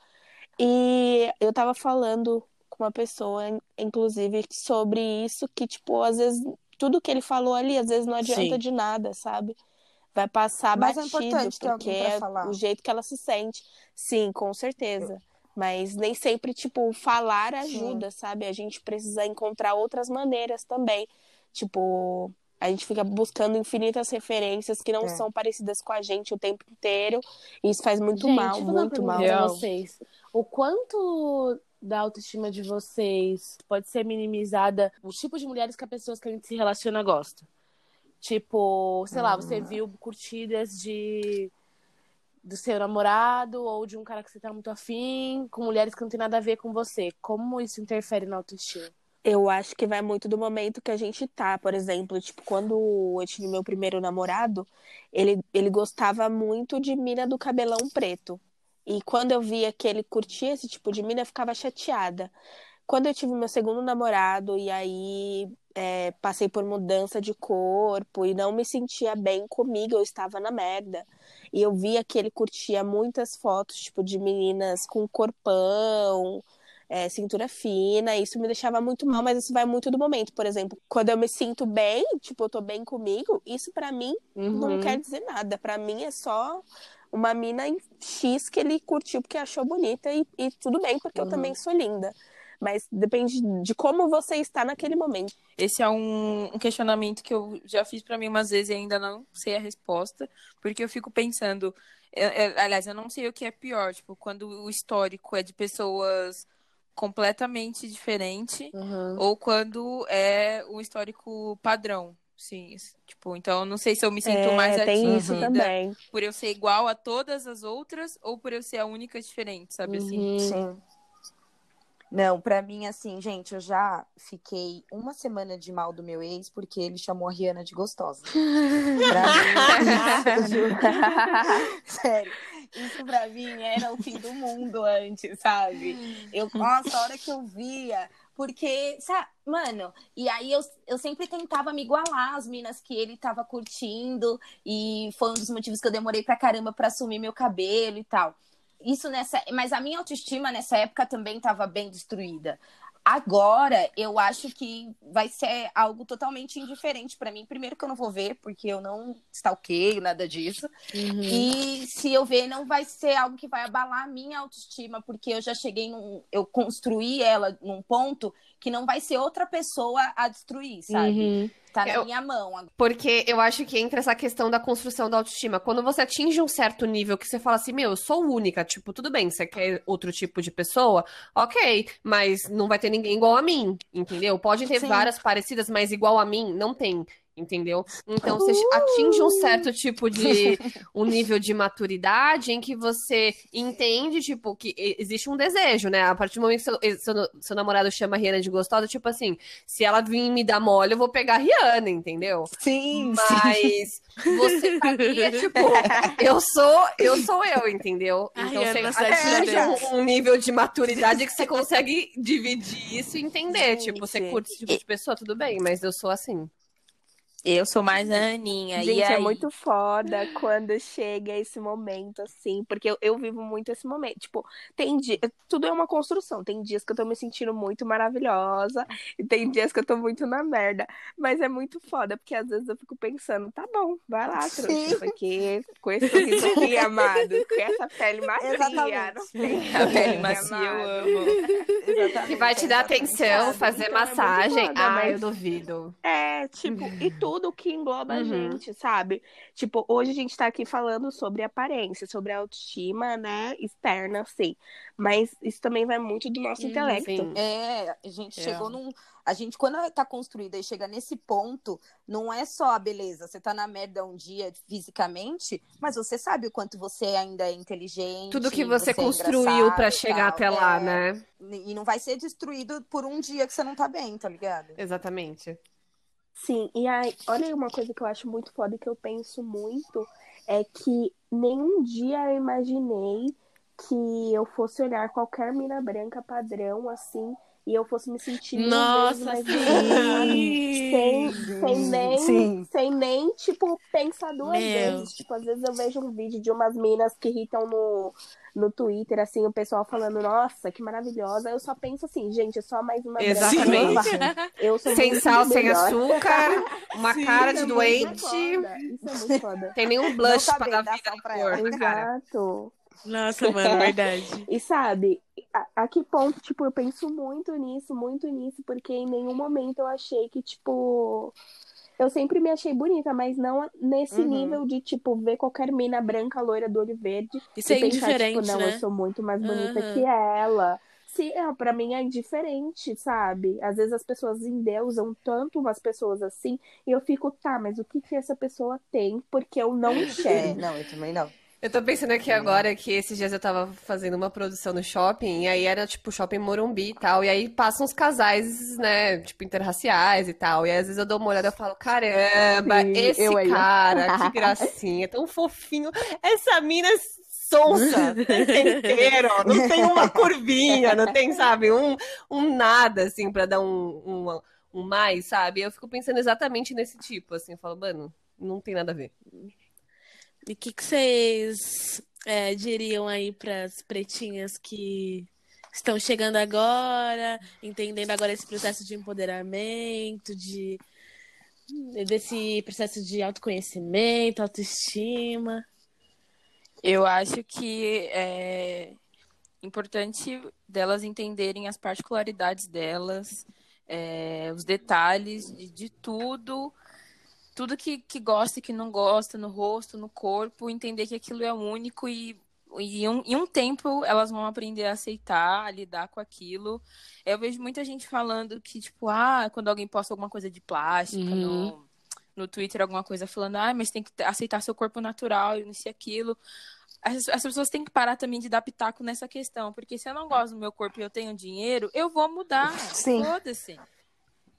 E eu tava falando com uma pessoa, inclusive, sobre isso, que, tipo, às vezes, tudo que ele falou ali, às vezes não adianta Sim. de nada, sabe? Vai passar Mas é batido, importante ter porque é falar. o jeito que ela se sente. Sim, com certeza. Mas nem sempre, tipo, falar ajuda, sabe? A gente precisa encontrar outras maneiras também. Tipo, a gente fica buscando infinitas referências que não É. são parecidas com a gente o tempo inteiro. E isso faz muito Gente, mal, muito mal. pra vocês. O quanto da autoestima de vocês pode ser minimizada os tipos de mulheres que as pessoas que a gente se relaciona gostam? Tipo, sei lá, você viu curtidas de do seu namorado ou de um cara que você tá muito afim, com mulheres que não tem nada a ver com você. Como isso interfere na autoestima? Eu acho que vai muito do momento que a gente tá. Por exemplo, tipo, quando eu tive meu primeiro namorado, ele, ele gostava muito de mina do cabelão preto. E quando eu via que ele curtia esse tipo de mina, eu ficava chateada. Quando eu tive meu segundo namorado, e aí é, passei por mudança de corpo e não me sentia bem comigo, eu estava na merda. E eu via que ele curtia muitas fotos, tipo, de meninas com corpão, é, cintura fina, isso me deixava muito mal, mas isso vai muito do momento. Por exemplo, quando eu me sinto bem, tipo, eu tô bem comigo, isso pra mim não Uhum. quer dizer nada. Pra mim é só uma mina em X que ele curtiu porque achou bonita e, e tudo bem, porque eu Uhum. também sou linda. Mas depende de como você está naquele momento. Esse é um, um questionamento que eu já fiz pra mim umas vezes e ainda não sei a resposta, porque eu fico pensando, eu- eu- aliás, eu não sei o que é pior, tipo, quando o histórico é de pessoas completamente diferente Uhum. ou quando é um histórico padrão. Sim, tipo, então eu não sei se eu me sinto É, mais tem isso atingida também. por eu ser igual a todas as outras ou por eu ser a única diferente, sabe assim? Uhum. Sim. Não, pra mim, assim, gente, eu já fiquei uma semana de mal do meu ex porque ele chamou a Rihanna de gostosa. Pra mim, isso, juro. Sério, isso pra mim era o fim do mundo antes, sabe? Eu, nossa, a hora que eu via. Porque, sabe, mano, e aí eu, eu sempre tentava me igualar às minas que ele tava curtindo, e foi um dos motivos que eu demorei pra caramba pra assumir meu cabelo e tal. Isso nessa. Mas a minha autoestima nessa época também estava bem destruída. Agora, eu acho que vai ser algo totalmente indiferente para mim. Primeiro que eu não vou ver, porque eu não stalkeio, nada disso. Uhum. E se eu ver, não vai ser algo que vai abalar a minha autoestima, porque eu já cheguei num... Eu construí ela num ponto que não vai ser outra pessoa a destruir, sabe? Uhum. Tá na eu, minha mão. Porque eu acho que entra essa questão da construção da autoestima. Quando você atinge um certo nível que você fala assim, meu, eu sou única, tipo, tudo bem, você quer outro tipo de pessoa, ok, mas não vai ter ninguém igual a mim, entendeu? Pode ter Sim. várias parecidas, mas igual a mim, não tem entendeu? Então você atinge um certo tipo de um nível de maturidade em que você entende, tipo, que existe um desejo, né? A partir do momento que seu, seu, seu namorado chama a Rihanna de gostosa, tipo assim, se ela vir me dar mole, eu vou pegar a Rihanna, entendeu? Sim. Mas sim. você sabia, tipo, eu sou, eu sou eu, entendeu? Então você atinge um, um, nível de maturidade que você consegue dividir isso e entender. Sim, tipo, você curte esse tipo de pessoa, tudo bem, mas eu sou assim. Eu sou mais a Aninha. Gente, é muito foda quando chega esse momento, assim, porque eu, eu vivo muito esse momento. Tipo, tem dia. Tudo é uma construção. Tem dias que eu tô me sentindo muito maravilhosa, e tem dias que eu tô muito na merda. Mas é muito foda, porque às vezes eu fico pensando, tá bom, vai lá, trouxa, porque com esse sorriso aqui, amado, com essa pele macia, Exatamente. não tem. A pele macia eu amo. Exatamente. Que vai te dar atenção, fazer então, massagem. É foda, ah, mas... eu duvido. É, tipo, e tudo tudo que engloba uhum. a gente, sabe? Tipo, hoje a gente tá aqui falando sobre aparência, sobre autoestima, né, externa, sim. Mas isso também vai muito do nosso intelecto. Sim. É, a gente é. chegou num. A gente, quando tá construída e chega nesse ponto, não é só a beleza. Você tá na merda um dia fisicamente, mas você sabe o quanto você ainda é inteligente. Tudo que você, você é construiu é para chegar até lá, é... né? E não vai ser destruído por um dia que você não tá bem, tá ligado? Exatamente. Sim, e aí, olha uma coisa que eu acho muito foda e que eu penso muito é que nenhum dia eu imaginei que eu fosse olhar qualquer mina branca padrão assim e eu fosse me sentir Nossa, sim. sem, sem nem sim. sem nem tipo pensar duas Meu. vezes tipo às vezes eu vejo um vídeo de umas minas que irritam no no Twitter, assim, o pessoal falando, nossa, que maravilhosa. Eu só penso assim, gente, é só mais uma Exatamente. Eu sou sem sal, sem açúcar, uma Sim, cara de é doente. Isso é muito foda. Tem nenhum blush pra dar vida na cor. Exato. Nossa, mano, verdade. e sabe, a, a, que ponto, tipo, eu penso muito nisso, muito nisso, porque em nenhum momento eu achei que, tipo, eu sempre me achei bonita, mas não nesse uhum. nível de, tipo, ver qualquer mina branca, loira, do olho verde. Isso e é pensar, indiferente, tipo, não, né? eu sou muito mais bonita uhum. que ela. Sim, é, pra mim é indiferente, sabe? Às vezes as pessoas endeusam tanto umas pessoas assim, e eu fico, tá, mas o que que essa pessoa tem? Porque eu não enxergo. É, não, eu também não. Eu tô pensando aqui agora que esses dias eu tava fazendo uma produção no shopping, e aí era tipo shopping Morumbi e tal, e aí passam os casais, né, tipo interraciais e tal, e aí, às vezes eu dou uma olhada e falo, caramba, Sim, esse cara, que gracinha, tão fofinho, essa mina sonsa, inteiro, não tem uma curvinha, não tem, sabe, um, um nada, assim, pra dar um, um, um mais, sabe? Eu fico pensando exatamente nesse tipo, assim, eu falo, mano, não tem nada a ver. E o que, vocês é, diriam aí para as pretinhas que estão chegando agora, entendendo agora esse processo de empoderamento, de desse processo de autoconhecimento, autoestima? Eu acho que é importante delas entenderem as particularidades delas, é, os detalhes de, de tudo tudo que, que gosta e que não gosta no rosto, no corpo, entender que aquilo é único e e um, em um tempo elas vão aprender a aceitar, a lidar com aquilo. Eu vejo muita gente falando que, tipo, ah, quando alguém posta alguma coisa de plástica uhum. no, no Twitter, alguma coisa falando, ah, mas tem que aceitar seu corpo natural e isso e aquilo. As, as pessoas têm que parar também de dar pitaco nessa questão, porque se eu não gosto do meu corpo e eu tenho dinheiro, eu vou mudar. Sim. Foda-se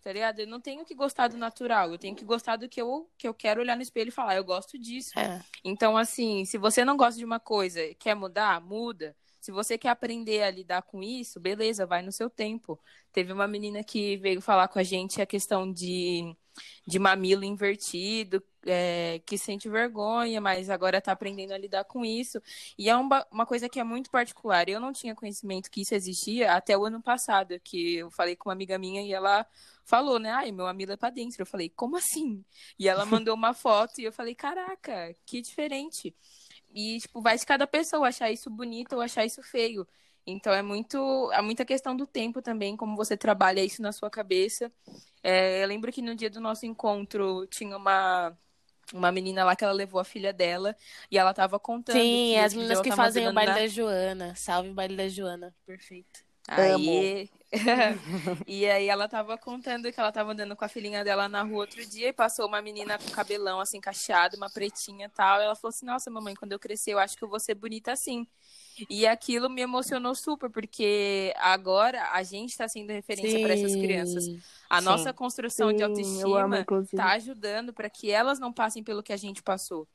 tá ligado? Eu não tenho que gostar do natural, eu tenho que gostar do que eu, que eu quero olhar no espelho e falar, eu gosto disso. É. Então, assim, se você não gosta de uma coisa quer mudar, muda. Se você quer aprender a lidar com isso, beleza, vai no seu tempo. Teve uma menina que veio falar com a gente a questão de, de mamilo invertido, é, que sente vergonha, mas agora está aprendendo a lidar com isso. E é uma, uma coisa que é muito particular. Eu não tinha conhecimento que isso existia até o ano passado, que eu falei com uma amiga minha e ela falou, né? Ai, meu mamilo é pra dentro. Eu falei, como assim? E ela mandou uma foto e eu falei, caraca, que diferente. E, tipo, vai de cada pessoa achar isso bonito ou achar isso feio. Então é muito, é muita questão do tempo também, como você trabalha isso na sua cabeça. É, eu lembro que no dia do nosso encontro tinha uma uma menina lá que ela levou a filha dela e ela tava contando. Sim, as meninas que fazem o baile na... da Joana. Salve o baile da Joana. Perfeito. Aí. e aí ela tava contando que ela tava andando com a filhinha dela na rua outro dia e passou uma menina com cabelão assim cacheado, uma pretinha e tal. E ela falou assim: Nossa, mamãe, quando eu crescer, eu acho que eu vou ser bonita assim. E aquilo me emocionou super, porque agora a gente está sendo referência para essas crianças. A sim, nossa construção sim, de autoestima está ajudando para que elas não passem pelo que a gente passou.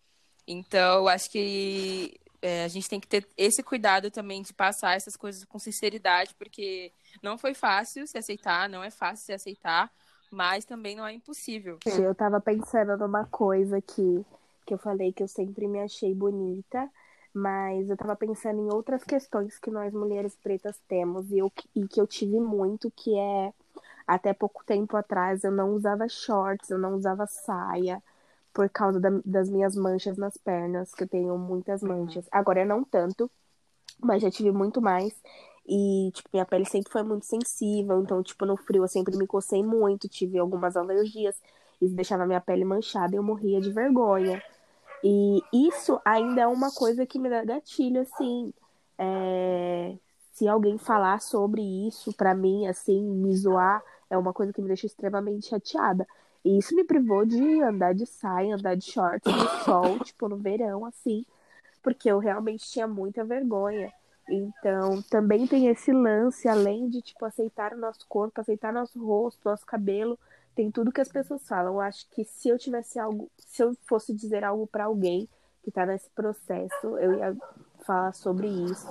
Então, acho que é, a gente tem que ter esse cuidado também de passar essas coisas com sinceridade, porque não foi fácil se aceitar, não é fácil se aceitar, mas também não é impossível. Eu estava pensando numa coisa que, que eu falei que eu sempre me achei bonita mas eu tava pensando em outras questões que nós mulheres pretas temos e, eu, e que eu tive muito, que é até pouco tempo atrás eu não usava shorts, eu não usava saia por causa da, das minhas manchas nas pernas, que eu tenho muitas uhum. manchas. Agora não tanto, mas já tive muito mais. E, tipo, minha pele sempre foi muito sensível, então, tipo, no frio eu sempre me cocei muito, tive algumas alergias, isso deixava minha pele manchada e eu morria de vergonha. E isso ainda é uma coisa que me dá gatilho, assim. É... Se alguém falar sobre isso para mim, assim, me zoar, é uma coisa que me deixa extremamente chateada. E isso me privou de andar de saia, andar de shorts no sol, tipo, no verão, assim, porque eu realmente tinha muita vergonha. Então, também tem esse lance, além de, tipo, aceitar o nosso corpo, aceitar nosso rosto, nosso cabelo, tem tudo que as pessoas falam. Eu acho que se eu tivesse algo, se eu fosse dizer algo para alguém que tá nesse processo, eu ia falar sobre isso.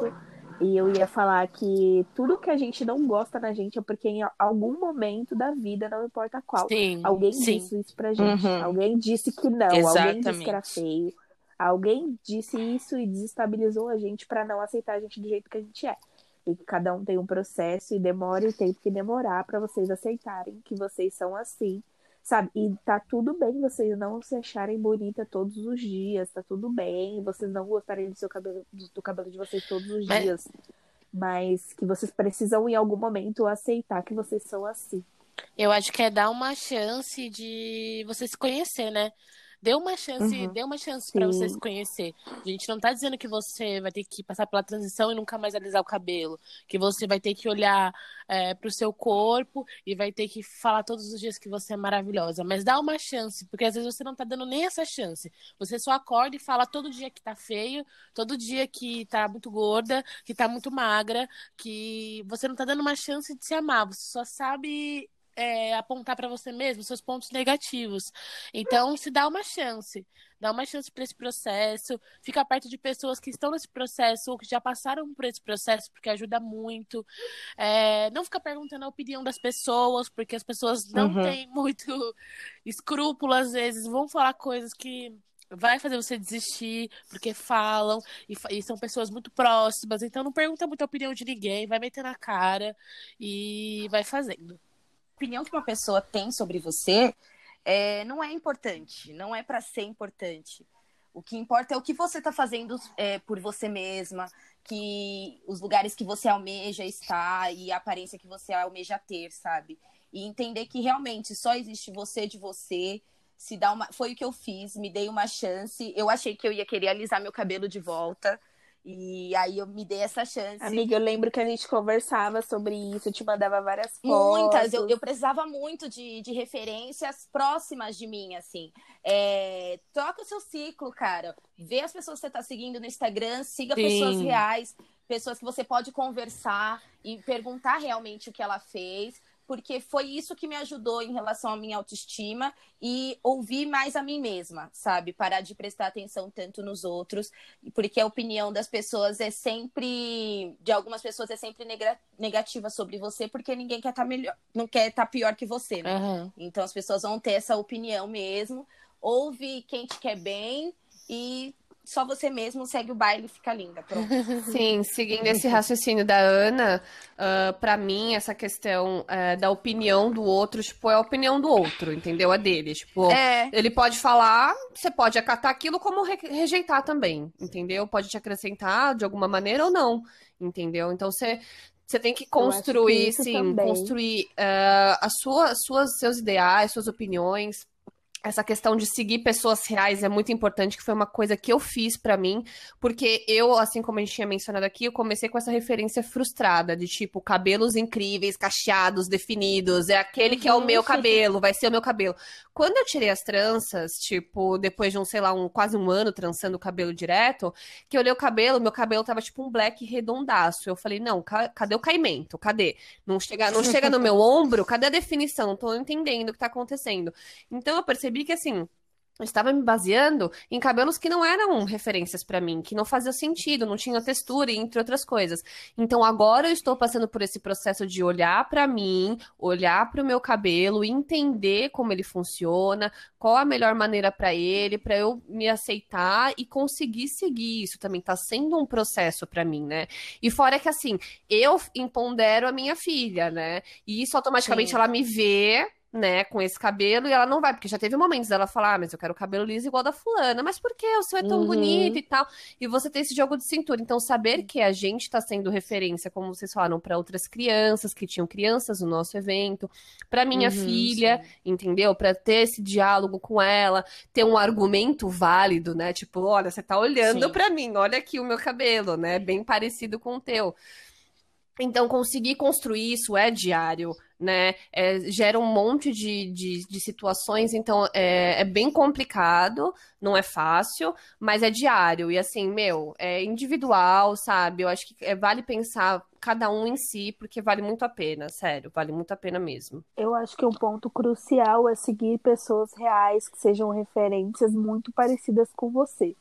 E eu ia falar que tudo que a gente não gosta na gente é porque em algum momento da vida, não importa qual, sim, alguém sim. disse isso pra gente. Uhum. Alguém disse que não, Exatamente. alguém disse que era feio. Alguém disse isso e desestabilizou a gente para não aceitar a gente do jeito que a gente é e que cada um tem um processo e demora o tempo que demorar para vocês aceitarem que vocês são assim, sabe? E tá tudo bem vocês não se acharem bonita todos os dias, tá tudo bem, vocês não gostarem do seu cabelo, do cabelo de vocês todos os mas... dias, mas que vocês precisam em algum momento aceitar que vocês são assim. Eu acho que é dar uma chance de você se conhecer, né? Dê uma chance, uhum. dê uma chance para você se conhecer. A gente não tá dizendo que você vai ter que passar pela transição e nunca mais alisar o cabelo, que você vai ter que olhar é, pro seu corpo e vai ter que falar todos os dias que você é maravilhosa, mas dá uma chance, porque às vezes você não tá dando nem essa chance. Você só acorda e fala todo dia que tá feio, todo dia que tá muito gorda, que tá muito magra, que você não tá dando uma chance de se amar, você só sabe é, apontar para você mesmo seus pontos negativos. Então, se dá uma chance, dá uma chance para esse processo, fica perto de pessoas que estão nesse processo ou que já passaram por esse processo, porque ajuda muito. É, não fica perguntando a opinião das pessoas, porque as pessoas não uhum. têm muito escrúpulo às vezes, vão falar coisas que vai fazer você desistir, porque falam e, e, são pessoas muito próximas, então não pergunta muito a opinião de ninguém, vai meter na cara e vai fazendo opinião que uma pessoa tem sobre você é, não é importante, não é para ser importante. O que importa é o que você está fazendo é, por você mesma, que os lugares que você almeja estar e a aparência que você almeja ter, sabe? E entender que realmente só existe você de você. Se dá uma, foi o que eu fiz, me dei uma chance. Eu achei que eu ia querer alisar meu cabelo de volta. E aí eu me dei essa chance. Amiga, eu lembro que a gente conversava sobre isso, eu te mandava várias fotos. Muitas, eu, eu precisava muito de, de referências próximas de mim, assim. É, troca o seu ciclo, cara. Vê as pessoas que você tá seguindo no Instagram, siga Sim. pessoas reais, pessoas que você pode conversar e perguntar realmente o que ela fez porque foi isso que me ajudou em relação à minha autoestima e ouvir mais a mim mesma, sabe? Parar de prestar atenção tanto nos outros, porque a opinião das pessoas é sempre, de algumas pessoas é sempre negativa sobre você, porque ninguém quer estar tá melhor, não quer estar tá pior que você, né? Uhum. Então as pessoas vão ter essa opinião mesmo. Ouve quem te quer bem e só você mesmo segue o baile e fica linda. Pronto. Sim, seguindo esse raciocínio da Ana, uh, ah, para mim, essa questão uh, da opinião do outro, tipo, é a opinião do outro, entendeu? A dele. Tipo, é. ele pode falar, você pode acatar aquilo como re rejeitar também, entendeu? Pode te acrescentar de alguma maneira ou não, entendeu? Então você. Você tem que construir, que sim, também. construir uh, as suas, suas, seus ideais, suas opiniões, essa questão de seguir pessoas reais é muito importante, que foi uma coisa que eu fiz para mim, porque eu, assim como a gente tinha mencionado aqui, eu comecei com essa referência frustrada, de tipo, cabelos incríveis, cacheados, definidos, é aquele que é o meu cabelo, vai ser o meu cabelo. Quando eu tirei as tranças, tipo, depois de um, sei lá, um quase um ano trançando o cabelo direto, que eu olhei o cabelo, meu cabelo tava tipo um black redondaço. Eu falei, não, ca cadê o caimento? Cadê? Não chega, não chega no meu ombro, cadê a definição? Não tô entendendo o que tá acontecendo. Então eu percebi percebi que assim, eu estava me baseando em cabelos que não eram referências para mim, que não faziam sentido, não tinham textura, entre outras coisas. Então agora eu estou passando por esse processo de olhar para mim, olhar para o meu cabelo, entender como ele funciona, qual a melhor maneira para ele, para eu me aceitar e conseguir seguir. Isso também está sendo um processo para mim, né? E fora que assim, eu empodero a minha filha, né? E isso automaticamente Sim. ela me vê né, com esse cabelo, e ela não vai, porque já teve momentos dela falar, ah, mas eu quero cabelo liso igual da fulana, mas por que? O seu é tão uhum. bonito e tal. E você tem esse jogo de cintura. Então, saber que a gente está sendo referência, como vocês falaram, para outras crianças, que tinham crianças no nosso evento, para minha uhum, filha, sim. entendeu? Para ter esse diálogo com ela, ter um argumento válido, né? Tipo, olha, você tá olhando para mim, olha aqui o meu cabelo, né? Bem parecido com o teu. Então, conseguir construir isso é diário, né? É, gera um monte de, de, de situações, então é, é, bem complicado, não é fácil, mas é diário. E assim, meu, é individual, sabe? Eu acho que é, vale pensar cada um em si, porque vale muito a pena, sério, vale muito a pena mesmo. Eu acho que um ponto crucial é seguir pessoas reais que sejam referências muito parecidas com você.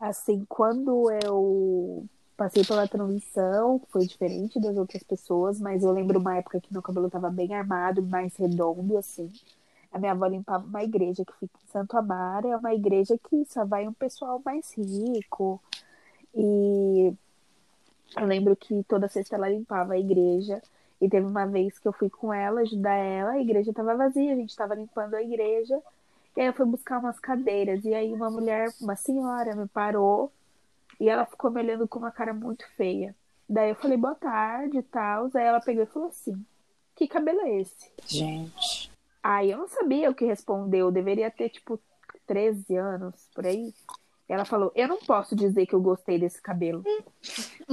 Assim, quando eu passei pela transição, que foi diferente das outras pessoas, mas eu lembro uma época que meu cabelo estava bem armado, mais redondo, assim. A minha avó limpava uma igreja que fica em Santo Amaro, é uma igreja que só vai um pessoal mais rico. E eu lembro que toda sexta ela limpava a igreja. E teve uma vez que eu fui com ela, ajudar ela, a igreja estava vazia, a gente estava limpando a igreja. E aí eu fui buscar umas cadeiras. E aí uma mulher, uma senhora, me parou e ela ficou me olhando com uma cara muito feia. Daí eu falei, boa tarde e tal. Aí ela pegou e falou assim: Que cabelo é esse? Gente. Aí eu não sabia o que responder. Eu deveria ter, tipo, 13 anos por aí. Ela falou: Eu não posso dizer que eu gostei desse cabelo.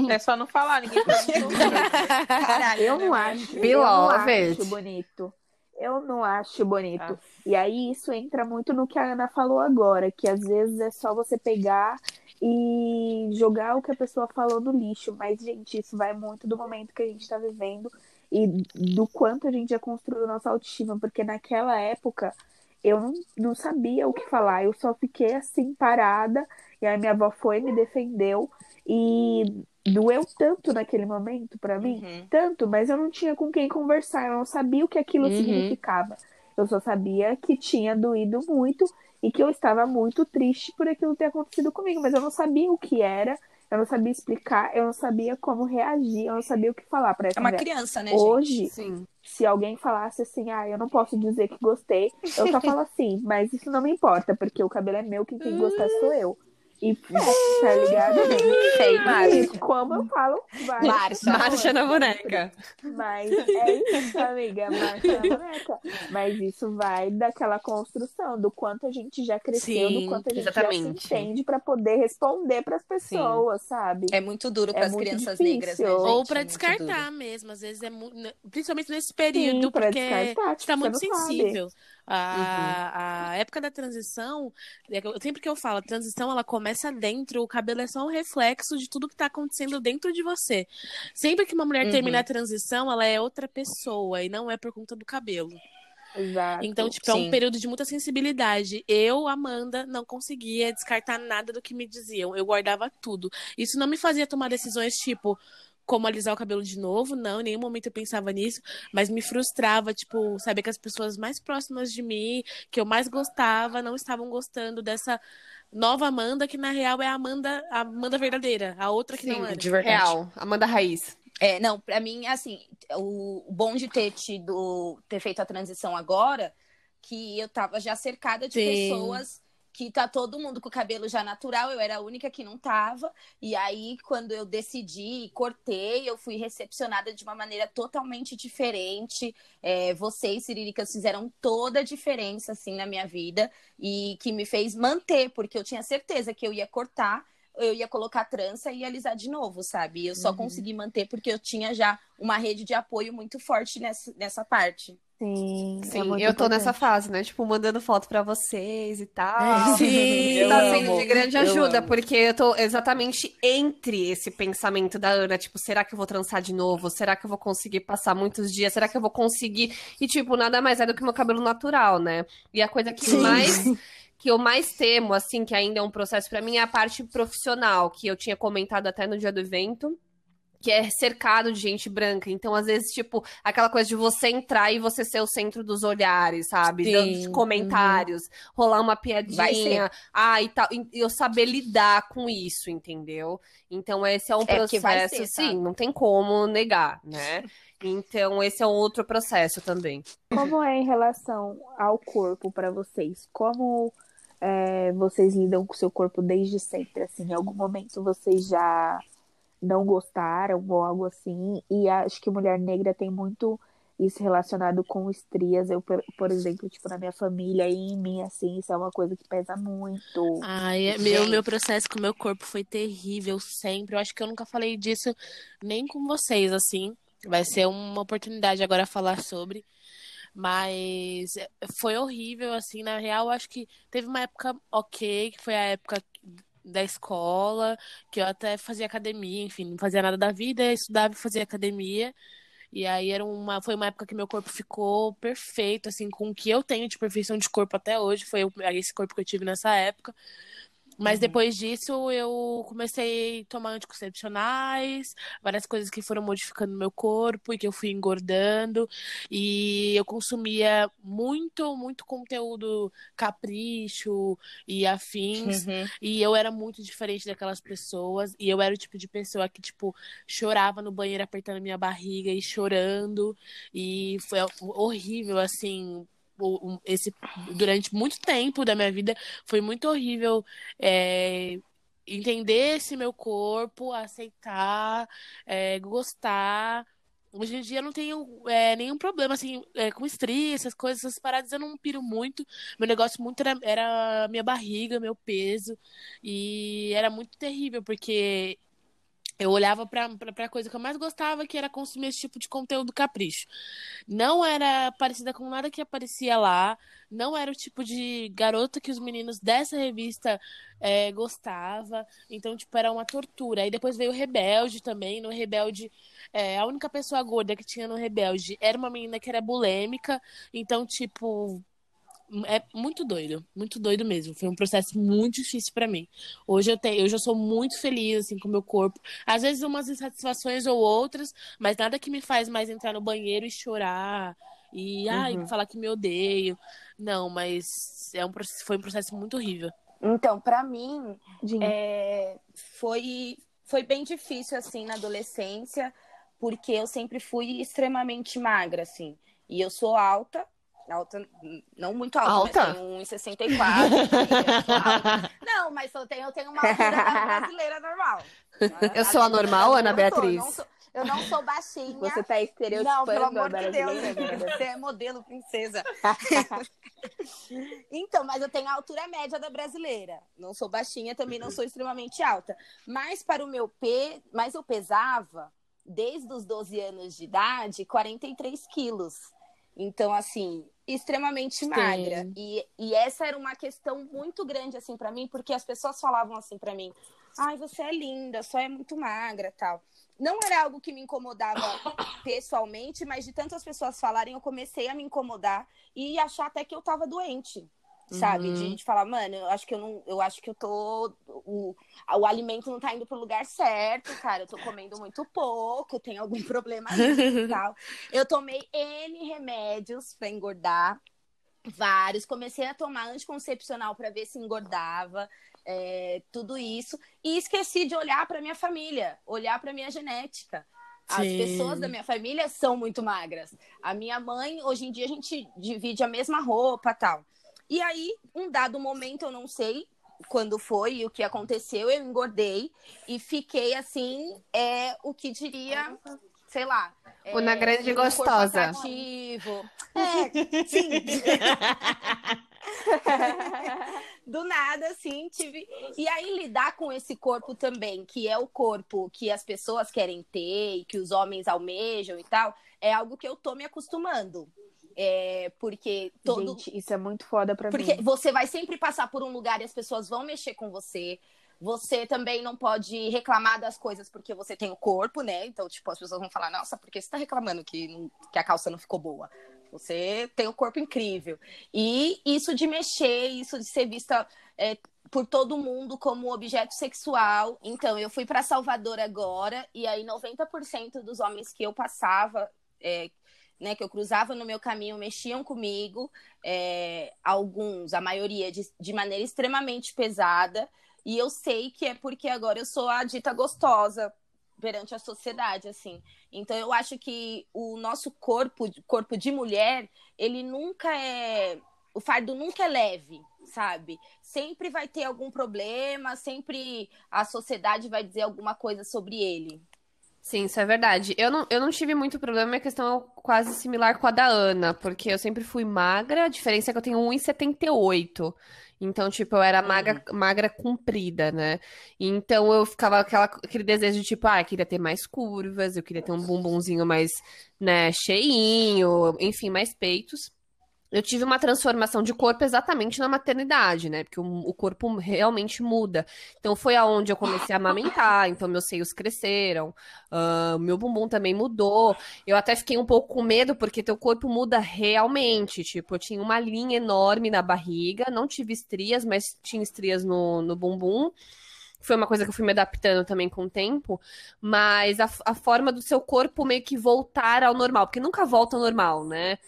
É só não falar, ninguém Caralho, eu não acho. Eu não acho bonito. Eu não acho bonito. Ah. E aí isso entra muito no que a Ana falou agora, que às vezes é só você pegar e jogar o que a pessoa falou no lixo. Mas, gente, isso vai muito do momento que a gente está vivendo e do quanto a gente já construiu nossa autoestima, porque naquela época eu não, não sabia o que falar, eu só fiquei assim parada, e aí minha avó foi me defendeu e doeu tanto naquele momento para mim, uhum. tanto, mas eu não tinha com quem conversar, eu não sabia o que aquilo uhum. significava. Eu só sabia que tinha doído muito e que eu estava muito triste por aquilo ter acontecido comigo, mas eu não sabia o que era, eu não sabia explicar, eu não sabia como reagir, eu não sabia o que falar para essa É uma mulher. criança, né, Hoje, Sim. se alguém falasse assim, ah, eu não posso dizer que gostei, eu só falo assim, mas isso não me importa, porque o cabelo é meu, quem tem que gostar sou eu. E tá ligado? Sei, Márcia. Como eu falo, vai. Marcha. Marcha na boneca. Mas é isso, amiga. Marcha na boneca. Mas isso vai daquela construção, do quanto a gente já cresceu, Sim, do quanto a gente exatamente. já se entende para poder responder para as pessoas, Sim. sabe? É muito duro para é as crianças difícil. negras, né, gente? Ou para descartar mesmo. Às vezes é muito. Né, principalmente nesse período, Sim, porque está muito sensível. A, uhum. a época da transição, é sempre que eu falo, a transição ela começa começa dentro, o cabelo é só um reflexo de tudo que tá acontecendo dentro de você. Sempre que uma mulher Uhum. termina a transição, ela é outra pessoa e não é por conta do cabelo. Exato. Então, tipo, é um Sim. período de muita sensibilidade. Eu, Amanda, não conseguia descartar nada do que me diziam. Eu guardava tudo. Isso não me fazia tomar decisões tipo como alisar o cabelo de novo, não, em nenhum momento eu pensava nisso, mas me frustrava, tipo, saber que as pessoas mais próximas de mim, que eu mais gostava, não estavam gostando dessa nova Amanda, que na real é a Amanda, a Amanda verdadeira, a outra que não era. de verdade. Real, Amanda Raiz. É, não, pra mim, assim, o o bom de ter tido, ter feito a transição agora, que eu tava já cercada de Sim. pessoas que tá todo mundo com o cabelo já natural, eu era a única que não tava. E aí, quando eu decidi, cortei, eu fui recepcionada de uma maneira totalmente diferente. É, vocês, Ciriricas, fizeram toda a diferença, assim, na minha vida. E que me fez manter, porque eu tinha certeza que eu ia cortar eu ia colocar trança e ia alisar de novo, sabe? E eu só consegui manter porque eu tinha já uma rede de apoio muito forte nessa, nessa parte. Sim, é Sim, muito eu tô importante. nessa fase, né? Tipo, mandando foto pra vocês e tal. É, Sim. Eu tá amo, sendo de grande eu ajuda, amo. porque eu tô exatamente entre esse pensamento da Ana, tipo, será que eu vou trançar de novo? Será que eu vou conseguir passar muitos dias? Será que eu vou conseguir? E, tipo, nada mais é do que meu cabelo natural, né? E a coisa que mais que eu mais temo, assim, que ainda é um processo pra mim, é a parte profissional, que eu tinha comentado até no dia do evento. Que é cercado de gente branca. Então, às vezes, tipo, aquela coisa de você entrar e você ser o centro dos olhares, sabe? Sim. Dos comentários, rolar uma piadinha. Ah, e tal. E eu saber lidar com isso, entendeu? Então, esse é um É, processo, ser, tá? sim, não tem como negar, né? Então, esse é um outro processo também. Como é em relação ao corpo para vocês? Como é, vocês lidam com o seu corpo desde sempre? Assim, em algum momento vocês já não gostaram ou algo assim? E acho que mulher negra tem muito isso relacionado com estrias. Eu, por, exemplo, tipo, na minha família e em mim, assim, isso é uma coisa que pesa muito. Ai, é- meu, meu processo com o meu corpo foi terrível sempre. Eu acho que eu nunca falei disso nem com vocês, assim. Vai ser uma oportunidade agora falar sobre. Mas foi horrível, assim. Na real, eu acho que teve uma época ok, que foi a época da escola, que eu até fazia academia, enfim, não fazia nada da vida, estudava e fazia academia. E aí era uma, foi uma época que meu corpo ficou perfeito, assim, com o que eu tenho de perfeição de corpo até hoje. Foi o- esse corpo que eu tive nessa época. Mas depois disso eu comecei a tomar anticoncepcionais, várias coisas que foram modificando meu corpo e que eu fui engordando. E eu consumia muito, muito conteúdo capricho e afins. E eu era muito diferente daquelas pessoas. E eu era o tipo de pessoa que, tipo, chorava no banheiro apertando minha barriga e chorando. E foi horrível, assim. Esse, durante muito tempo da minha vida foi muito horrível é, entender esse meu corpo, aceitar, é, gostar. Hoje em dia eu não tenho é, nenhum problema assim é, com estria, essas coisas, essas paradas eu não piro muito. Meu negócio muito era, era minha barriga, meu peso. E era muito terrível, porque eu olhava pra, pra coisa que eu mais gostava, que era consumir esse tipo de conteúdo capricho. Não era parecida com nada que aparecia lá. Não era o tipo de garota que os meninos dessa revista é, gostava. Então, tipo, era uma tortura. Aí depois veio o Rebelde também. No Rebelde, é, a única pessoa gorda que tinha no Rebelde era uma menina que era bulêmica. Então, tipo, é muito doido, muito doido mesmo. Foi um processo muito difícil pra mim. Hoje eu tenho, hoje eu sou muito feliz assim com o meu corpo. Às vezes umas insatisfações ou outras, mas nada que me faz mais entrar no banheiro e chorar e ai, falar que me odeio. Não, mas é um processo- foi um processo muito horrível. Então, pra mim, é, foi, foi bem difícil, assim, na adolescência, porque eu sempre fui extremamente magra, assim. E eu sou alta, alta, não muito alta, Alta? mas tenho 1,64. assim, eu sou alta. Não, mas eu tenho, eu tenho uma altura brasileira normal. Eu sou anormal, Ana Beatriz? Eu não sou, eu não sou baixinha. Você tá estereotipando Não, pelo a amor de Deus, né? você é modelo princesa. então, mas eu tenho a altura média da brasileira. Não sou baixinha, também não sou extremamente alta. Mas para o meu pe... mas eu pesava desde os 12 anos de idade 43 quilos. Então, assim, extremamente magra. E, e essa era uma questão muito grande, assim, para mim, porque as pessoas falavam assim para mim: ai, você é linda, só é muito magra tal. Não era algo que me incomodava pessoalmente, mas de tantas pessoas falarem, eu comecei a me incomodar e achar até que eu tava doente sabe? Uhum. De, de, falar, mano, eu acho que eu não, eu acho que eu tô o, o alimento não tá indo pro lugar certo, cara. Eu tô comendo muito pouco, tem algum problema aí e tal. Eu tomei N remédios para engordar, vários. Comecei a tomar anticoncepcional para ver se engordava. É, tudo isso e esqueci de olhar para minha família, olhar para minha genética. As Sim. pessoas da minha família são muito magras. A minha mãe, hoje em dia, a gente divide a mesma roupa tal. E aí, um dado momento, eu não sei quando foi e o que aconteceu, eu engordei e fiquei assim, é o que diria, sei lá. É, Uma grande gostosa. É, sim. Do nada, assim, tive. E aí, lidar com esse corpo também, que é o corpo que as pessoas querem ter e que os homens almejam e tal, é algo que eu tô me acostumando. É, porque todo. Gente, isso é muito foda pra porque mim. Porque você vai sempre passar por um lugar e as pessoas vão mexer com você. Você também não pode reclamar das coisas porque você tem o corpo, né? Então, tipo, as pessoas vão falar, nossa, por que você tá reclamando que, não, que a calça não ficou boa? Você tem o corpo incrível. E isso de mexer, isso de ser vista é, por todo mundo como objeto sexual. Então, eu fui para Salvador agora, e aí 90% dos homens que eu passava, é, né, que eu cruzava no meu caminho mexiam comigo, é, alguns, a maioria, de, de maneira extremamente pesada. E eu sei que é porque agora eu sou a dita gostosa perante a sociedade, assim. Então eu acho que o nosso corpo, corpo de mulher, ele nunca é, o fardo nunca é leve, sabe? Sempre vai ter algum problema, sempre a sociedade vai dizer alguma coisa sobre ele. Sim, isso é verdade. Eu não, eu não tive muito problema, minha questão é quase similar com a da Ana, porque eu sempre fui magra, a diferença é que eu tenho 1,78. Então, tipo, eu era magra, uhum. magra comprida, né? Então eu ficava aquela, aquele desejo de, tipo, ah, eu queria ter mais curvas, eu queria ter um bumbumzinho mais, né, cheinho, enfim, mais peitos eu tive uma transformação de corpo exatamente na maternidade, né? Porque o, o, corpo realmente muda. Então foi aonde eu comecei a amamentar, então meus seios cresceram, uh, meu bumbum também mudou. Eu até fiquei um pouco com medo, porque teu corpo muda realmente. Tipo, eu tinha uma linha enorme na barriga, não tive estrias, mas tinha estrias no, no bumbum foi uma coisa que eu fui me adaptando também com o tempo, mas a, a forma do seu corpo meio que voltar ao normal, porque nunca volta ao normal, né?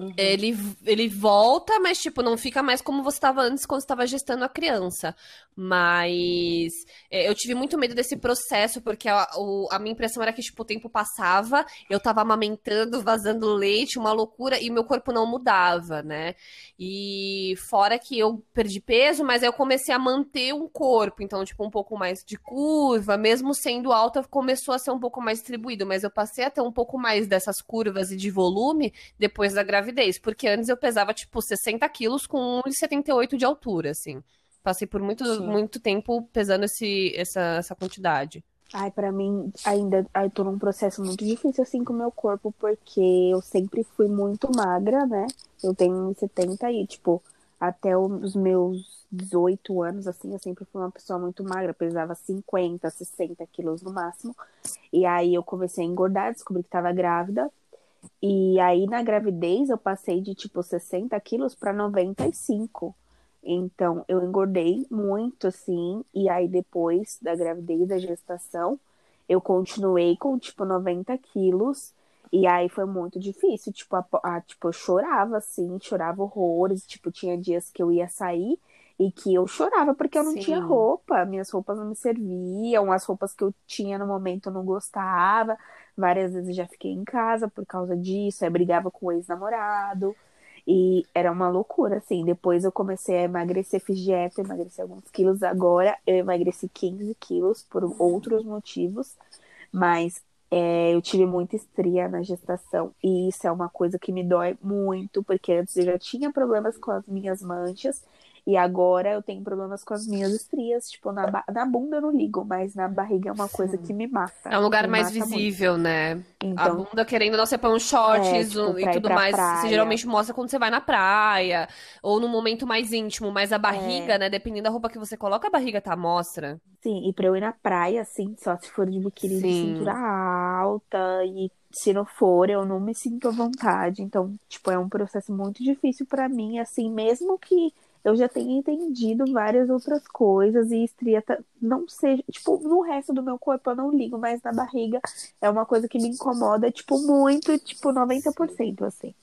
Uhum. Ele, ele volta, mas, tipo, não fica mais como você estava antes quando estava gestando a criança. Mas é, eu tive muito medo desse processo, porque a, o, a minha impressão era que, tipo, o tempo passava, eu estava amamentando, vazando leite, uma loucura, e meu corpo não mudava, né? E fora que eu perdi peso, mas eu comecei a manter um corpo, então, tipo, um pouco mais de curva, mesmo sendo alta, começou a ser um pouco mais distribuído, mas eu passei a ter um pouco mais dessas curvas e de volume depois da gravidez gravidez, porque antes eu pesava, tipo, 60 quilos com 1,78 de altura, assim. Passei por muito, muito tempo pesando esse, essa, essa quantidade. Ai, para mim, ainda eu tô num processo muito difícil assim com o meu corpo, porque eu sempre fui muito magra, né? Eu tenho 70 e, tipo, até os meus 18 anos, assim, eu sempre fui uma pessoa muito magra, pesava 50, 60 quilos no máximo. E aí eu comecei a engordar, descobri que tava grávida. E aí na gravidez eu passei de tipo 60 quilos para 95. Então eu engordei muito assim. E aí depois da gravidez, da gestação, eu continuei com tipo 90 quilos. E aí foi muito difícil. Tipo, a, a, tipo, eu chorava assim, chorava horrores. Tipo, tinha dias que eu ia sair e que eu chorava porque eu não Sim. tinha roupa, minhas roupas não me serviam, as roupas que eu tinha no momento eu não gostava. Várias vezes já fiquei em casa por causa disso, aí brigava com o ex-namorado. E era uma loucura, assim. Depois eu comecei a emagrecer, fiz dieta, emagreci alguns quilos. Agora eu emagreci 15 quilos por outros motivos. Mas é, eu tive muita estria na gestação. E isso é uma coisa que me dói muito, porque antes eu já tinha problemas com as minhas manchas. E agora eu tenho problemas com as minhas estrias. Tipo, na, na bunda eu não ligo, mas na barriga é uma coisa que me mata. É um lugar mais visível, muito. né? Então, a bunda, querendo não, você põe um shorts é, tipo, e tudo mais. Praia. Você geralmente mostra quando você vai na praia. Ou num momento mais íntimo. Mas a barriga, é. né? Dependendo da roupa que você coloca, a barriga tá à mostra. Sim, e pra eu ir na praia, assim, só se for de biquíni de cintura alta e se não for, eu não me sinto à vontade. Então, tipo, é um processo muito difícil para mim, assim, mesmo que eu já tenha entendido várias outras coisas e estria não seja, tipo, no resto do meu corpo eu não ligo, mas na barriga é uma coisa que me incomoda, tipo, muito, tipo, 90%, assim.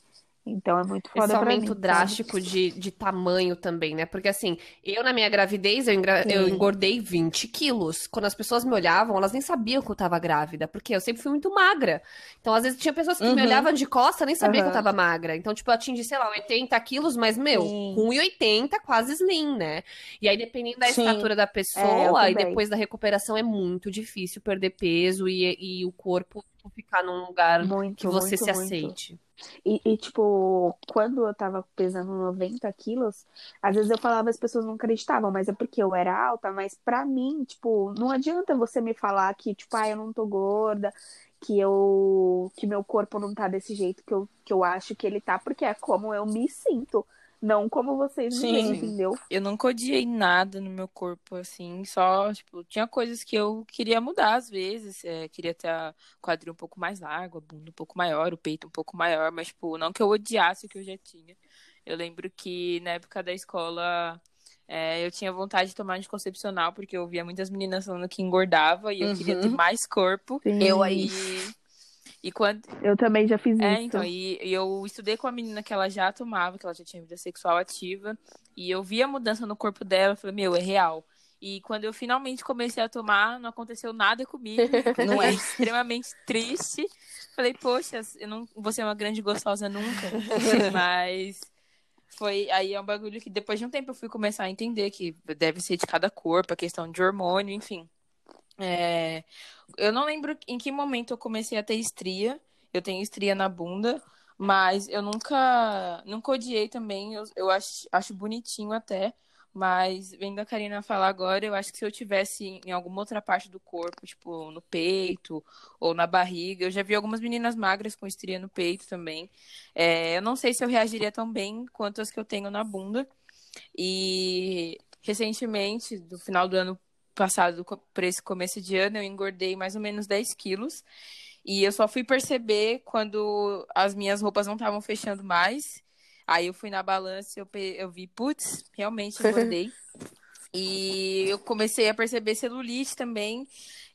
Então é muito foda Esse aumento mim, drástico de, de tamanho também, né? Porque assim, eu na minha gravidez, eu, engra... eu engordei 20 quilos. Quando as pessoas me olhavam, elas nem sabiam que eu tava grávida, porque eu sempre fui muito magra. Então, às vezes, tinha pessoas que uhum. me olhavam de costa, nem sabia uhum. que eu tava magra. Então, tipo, eu atingi, sei lá, 80 quilos, mas, meu, Sim. 1,80, quase slim, né? E aí, dependendo da Sim. estatura da pessoa, é, e depois da recuperação, é muito difícil perder peso e, e o corpo ficar num lugar muito, que você muito, se muito. aceite. E, e, tipo, quando eu tava pesando 90 quilos, às vezes eu falava as pessoas não acreditavam, mas é porque eu era alta, mas pra mim, tipo, não adianta você me falar que, tipo, ah, eu não tô gorda, que eu que meu corpo não tá desse jeito que eu, que eu acho que ele tá, porque é como eu me sinto. Não como vocês Sim. Veem, entendeu? Eu nunca odiei nada no meu corpo, assim, só, tipo, tinha coisas que eu queria mudar às vezes. É, queria ter a quadril um pouco mais largo, a bunda um pouco maior, o peito um pouco maior, mas, tipo, não que eu odiasse o que eu já tinha. Eu lembro que na época da escola é, eu tinha vontade de tomar anticoncepcional, porque eu via muitas meninas falando que engordava e eu uhum. queria ter mais corpo. Sim. Eu aí. E quando... Eu também já fiz é, isso. então, e, e, eu estudei com a menina que ela já tomava, que ela já tinha vida sexual ativa, e eu vi a mudança no corpo dela, falei, meu, é real. E quando eu finalmente comecei a tomar, não aconteceu nada comigo. Não é extremamente triste. Falei, poxa, eu não vou ser uma grande gostosa nunca. Mas foi aí é um bagulho que depois de um tempo eu fui começar a entender que deve ser de cada corpo, a questão de hormônio, enfim. É, eu não lembro em que momento eu comecei a ter estria. Eu tenho estria na bunda, mas eu nunca, nunca odiei também. Eu, eu acho, acho bonitinho até. Mas vendo a Karina falar agora, eu acho que se eu tivesse em alguma outra parte do corpo, tipo no peito ou na barriga, eu já vi algumas meninas magras com estria no peito também. É, eu não sei se eu reagiria tão bem quanto as que eu tenho na bunda. E recentemente, no final do ano passado para esse começo de ano, eu engordei mais ou menos 10 quilos. E eu só fui perceber quando as minhas roupas não estavam fechando mais. Aí eu fui na balança e eu, eu vi, putz, realmente engordei. e eu comecei a perceber celulite também.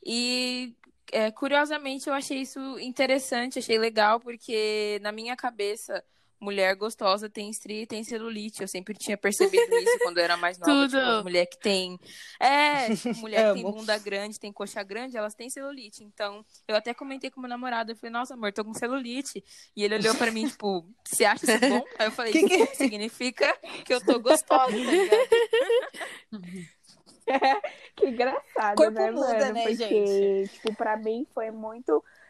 E é, curiosamente eu achei isso interessante, achei legal, porque na minha cabeça mulher gostosa tem estria e tem celulite. Eu sempre tinha percebido isso quando eu era mais nova. Tudo. Tipo, mulher que tem. É, mulher que tem bunda grande, tem coxa grande, elas têm celulite. Então, eu até comentei com meu namorado, eu falei, nossa, amor, tô com celulite. E ele olhou pra mim, tipo, você acha isso bom? Aí eu falei, que, que... significa que eu tô gostosa, tá que engraçado, Corpo né, muda, mano? né, Porque, gente? tipo, pra mim foi muito é,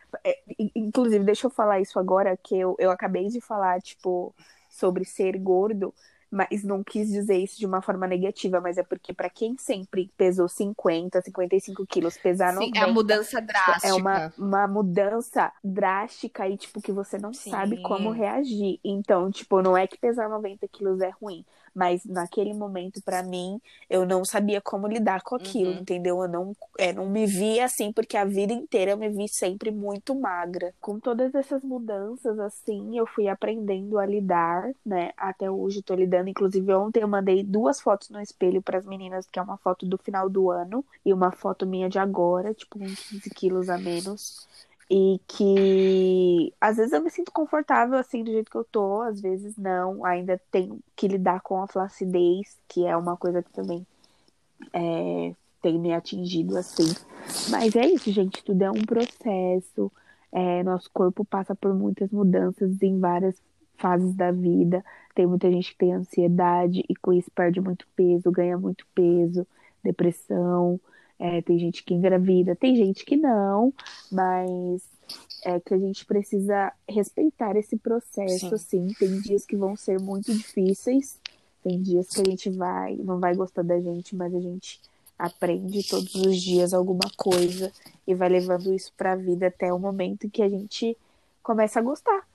inclusive, deixa eu falar isso agora, que eu, eu acabei de falar, tipo, sobre ser gordo, mas não quis dizer isso de uma forma negativa, mas é porque para quem sempre pesou 50, 55 quilos, pesar 90... é a mudança drástica. É uma, uma mudança drástica e, tipo, que você não Sim. sabe como reagir. Então, tipo, não é que pesar 90 quilos é ruim, mas naquele momento, para mim, eu não sabia como lidar com aquilo, uhum. entendeu? Eu não, é, não me via assim, porque a vida inteira eu me vi sempre muito magra. Com todas essas mudanças, assim, eu fui aprendendo a lidar, né? Até hoje tô lidando. Inclusive, ontem eu mandei duas fotos no espelho para as meninas, que é uma foto do final do ano e uma foto minha de agora, tipo, com 15 quilos a menos. E que às vezes eu me sinto confortável assim do jeito que eu tô, às vezes não. Ainda tenho que lidar com a flacidez, que é uma coisa que também é, tem me atingido assim. Mas é isso, gente. Tudo é um processo. É, nosso corpo passa por muitas mudanças em várias fases da vida. Tem muita gente que tem ansiedade e com isso perde muito peso, ganha muito peso, depressão. É, tem gente que engravida, tem gente que não, mas é que a gente precisa respeitar esse processo, sim. sim. Tem dias que vão ser muito difíceis, Tem dias que a gente vai, não vai gostar da gente, mas a gente aprende todos os dias alguma coisa e vai levando isso para a vida até o momento que a gente começa a gostar.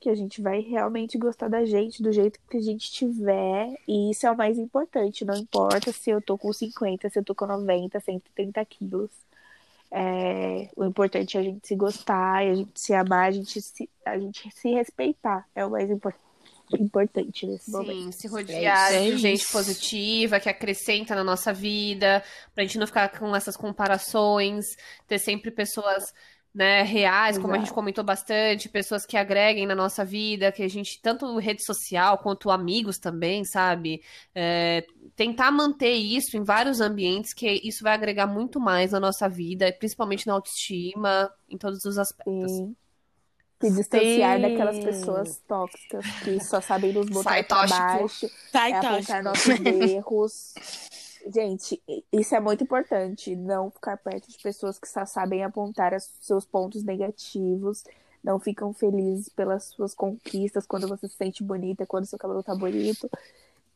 Que a gente vai realmente gostar da gente, do jeito que a gente tiver, e isso é o mais importante. Não importa se eu tô com 50, se eu tô com 90, 130 quilos. É, o importante é a gente se gostar, a gente se amar, a gente se, a gente se respeitar. É o mais importante importante nesse Sim, momento. Sim, se rodear é de gente positiva, que acrescenta na nossa vida, pra gente não ficar com essas comparações, ter sempre pessoas né, reais, como a gente comentou bastante, pessoas que agreguem na nossa vida, que a gente, tanto rede social quanto amigos também, sabe? É, tentar manter isso em vários ambientes, que isso vai agregar muito mais na nossa vida, principalmente na autoestima, em todos os aspectos. Sim. Se distanciar Sim. daquelas pessoas tóxicas que só sabem nos botar tóxico. baixo, Sai é apontar nossos erros. Gente, isso é muito importante. Não ficar perto de pessoas que só sabem apontar os seus pontos negativos, não ficam felizes pelas suas conquistas, quando você se sente bonita, quando seu cabelo tá bonito.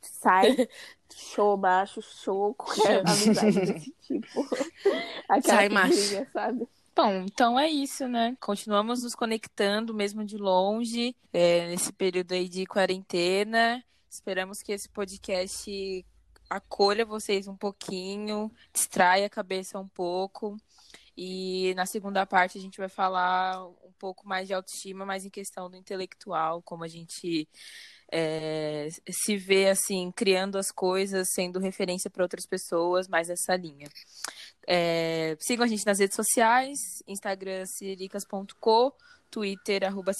Sai, show baixo, show, qualquer amizade desse tipo. Aquela Sai macho. sabe? Bom, então é isso, né? Continuamos nos conectando, mesmo de longe, é, nesse período aí de quarentena. Esperamos que esse podcast acolha vocês um pouquinho, distraia a cabeça um pouco. E na segunda parte a gente vai falar um pouco mais de autoestima, mais em questão do intelectual, como a gente é, se vê assim, criando as coisas, sendo referência para outras pessoas, mais essa linha. É, sigam a gente nas redes sociais, Instagram ciriricas.co, Twitter arroba.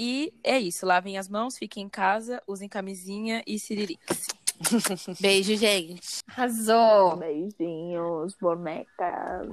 E é isso, lavem as mãos, fiquem em casa, usem camisinha e ciriricas. Beijo, gente. Arrasou. Beijinhos, bonecas.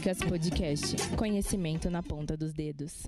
Siriricas Podcast. Conhecimento na ponta dos dedos.